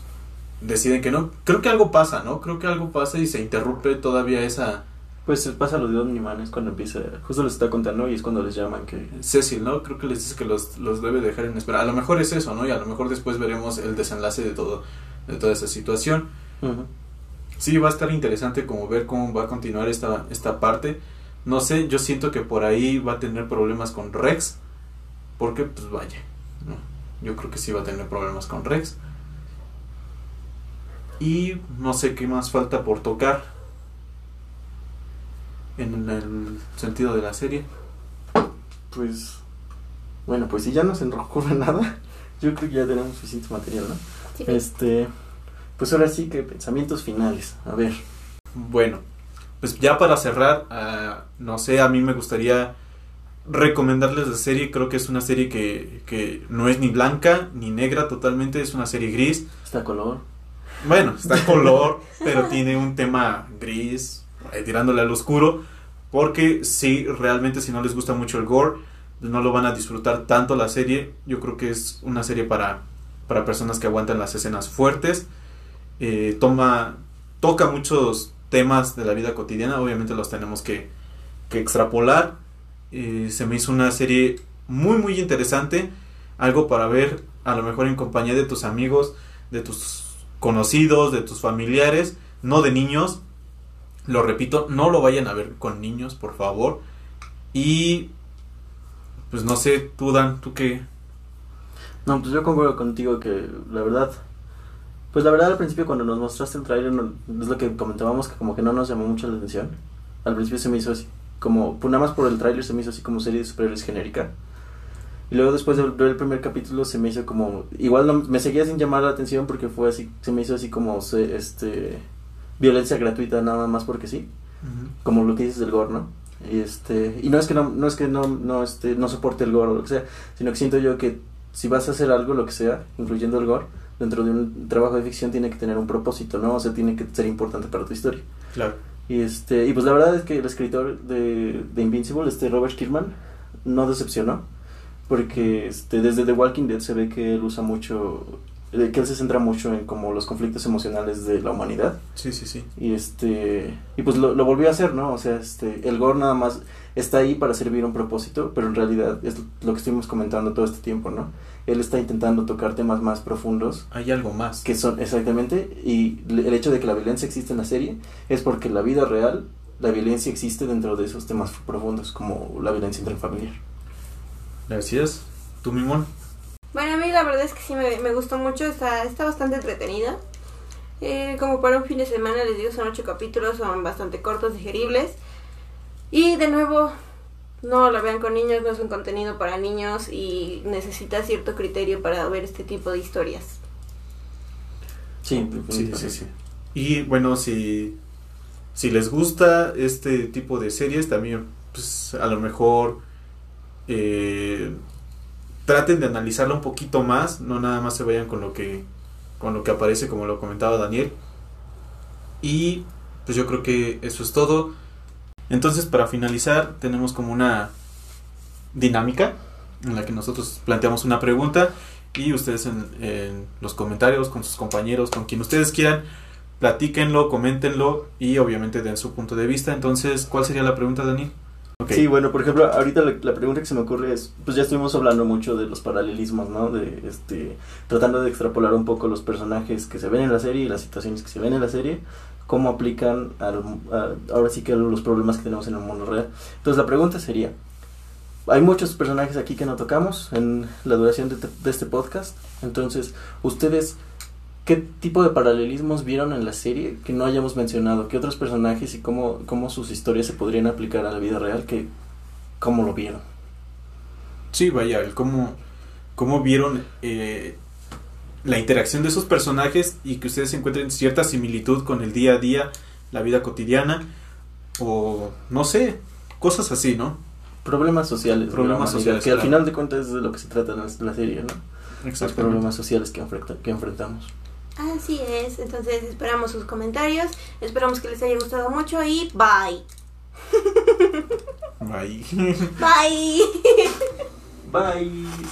deciden que no. Creo que algo pasa, ¿no? Creo que algo pasa y se interrumpe todavía esa Pues pasa lo de Omniman, es cuando empieza, justo les está contando y es cuando les llaman que... Cecil, ¿no? Creo que les dice que los, los debe dejar en espera. A lo mejor es eso, ¿no? Y a lo mejor después veremos el desenlace de todo, de toda esa situación. Sí, va a estar interesante como ver cómo va a continuar esta, esta parte. No sé, yo siento que por ahí va a tener problemas con Rex. Porque, pues vaya, ¿no? yo creo que sí va a tener problemas con Rex. Y no sé qué más falta por tocar en el sentido de la serie. Pues, bueno, pues si ya no se nos ocurre nada, (laughs) yo creo que ya tenemos suficiente material, ¿no? Sí. Este, pues ahora sí que pensamientos finales, a ver. Bueno, pues ya para cerrar, ah, no sé, a mí me gustaría recomendarles la serie. Creo que es una serie que, que no es ni blanca ni negra totalmente, es una serie gris. Está color. Bueno, está color, (laughs) pero tiene un tema gris, eh, tirándole al oscuro. Porque sí, realmente si no les gusta mucho el gore, no lo van a disfrutar tanto la serie. Yo creo que es una serie para, para personas que aguantan las escenas fuertes. Eh, toma, toca muchos temas de la vida cotidiana, obviamente los tenemos que, que extrapolar. Eh, se me hizo una serie muy, muy interesante. Algo para ver, a lo mejor en compañía de tus amigos, de tus conocidos, de tus familiares, no de niños. Lo repito, no lo vayan a ver con niños, por favor. Y pues no sé, tú Dan, tú qué. No, pues yo concuerdo contigo que la verdad, pues la verdad al principio cuando nos mostraste el trailer es lo que comentábamos que como que no nos llamó mucho la atención. Al principio se me hizo así, como, pues nada más por el tráiler se me hizo así como serie de superhéroes genérica. Y luego después de ver el primer capítulo se me hizo como, igual no- me seguía sin llamar la atención porque fue así, se me hizo así como, este, violencia gratuita nada más porque sí. como lo que dices del gore, ¿no? Y este, y no es que no, no es que no, no este, no soporte el gore o lo que sea, sino que siento yo que si vas a hacer algo, lo que sea, incluyendo el gore, dentro de un trabajo de ficción tiene que tener un propósito, ¿no? O sea, tiene que ser importante para tu historia. Claro. Y este, y pues la verdad es que el escritor de, de Invincible, este Robert Kirkman, no decepcionó, porque este, desde The Walking Dead se ve que él usa mucho, eh, que él se centra mucho en como los conflictos emocionales de la humanidad. Sí, sí, sí. Y este y pues lo, lo volvió a hacer, ¿no? O sea, este el gore nada más está ahí para servir un propósito, pero en realidad es lo que estuvimos comentando todo este tiempo, ¿no? Él está intentando tocar temas más profundos Hay algo más. que son exactamente y el hecho de que la violencia existe en la serie es porque en la vida real la violencia existe dentro de esos temas profundos como la violencia intrafamiliar. Gracias. ¿Tú, Mimón? Bueno, a mí la verdad es que sí me, me gustó mucho, está, está bastante entretenida. Eh, como para un fin de semana, les digo, son ocho capítulos, son bastante cortos, digeribles. Y de nuevo, no la vean con niños, no es un contenido para niños y necesita cierto criterio para ver este tipo de historias. Sí, Sí, sí, sí. Y bueno, si, si les gusta este tipo de series, también, pues a lo mejor eh, traten de analizarlo un poquito más, no nada más se vayan con lo que con lo que aparece, como lo comentaba Daniel. Y pues yo creo que eso es todo. Entonces, para finalizar, tenemos como una dinámica en la que nosotros planteamos una pregunta y ustedes en, los comentarios con sus compañeros, con quien ustedes quieran, platíquenlo, coméntenlo y obviamente den su punto de vista. Entonces, ¿cuál sería la pregunta, Dani? Ok. Sí, bueno, por ejemplo, ahorita la, la pregunta que se me ocurre es, pues ya estuvimos hablando mucho de los paralelismos, ¿no? De, este, tratando de extrapolar un poco los personajes que se ven en la serie y las situaciones que se ven en la serie, cómo aplican al, a- ahora sí que los problemas que tenemos en el mundo real. Entonces la pregunta sería, hay muchos personajes aquí que no tocamos en la duración de, de este podcast, entonces, ustedes... ¿Qué tipo de paralelismos vieron en la serie que no hayamos mencionado? ¿Qué otros personajes y cómo, cómo sus historias se podrían aplicar a la vida real? que ¿Cómo lo vieron? Sí, vaya, el cómo, cómo vieron eh, la interacción de esos personajes y que ustedes encuentren cierta similitud con el día a día, la vida cotidiana, o no sé, cosas así, ¿no? Problemas sociales. Problemas sociales, Que al final de cuentas es de lo que se trata la, la serie, ¿no? Los Exactamente. problemas sociales que, enfrenta- que enfrentamos. Así es, entonces esperamos sus comentarios, esperamos que les haya gustado mucho y bye. Ahí. Bye. Bye. (laughs)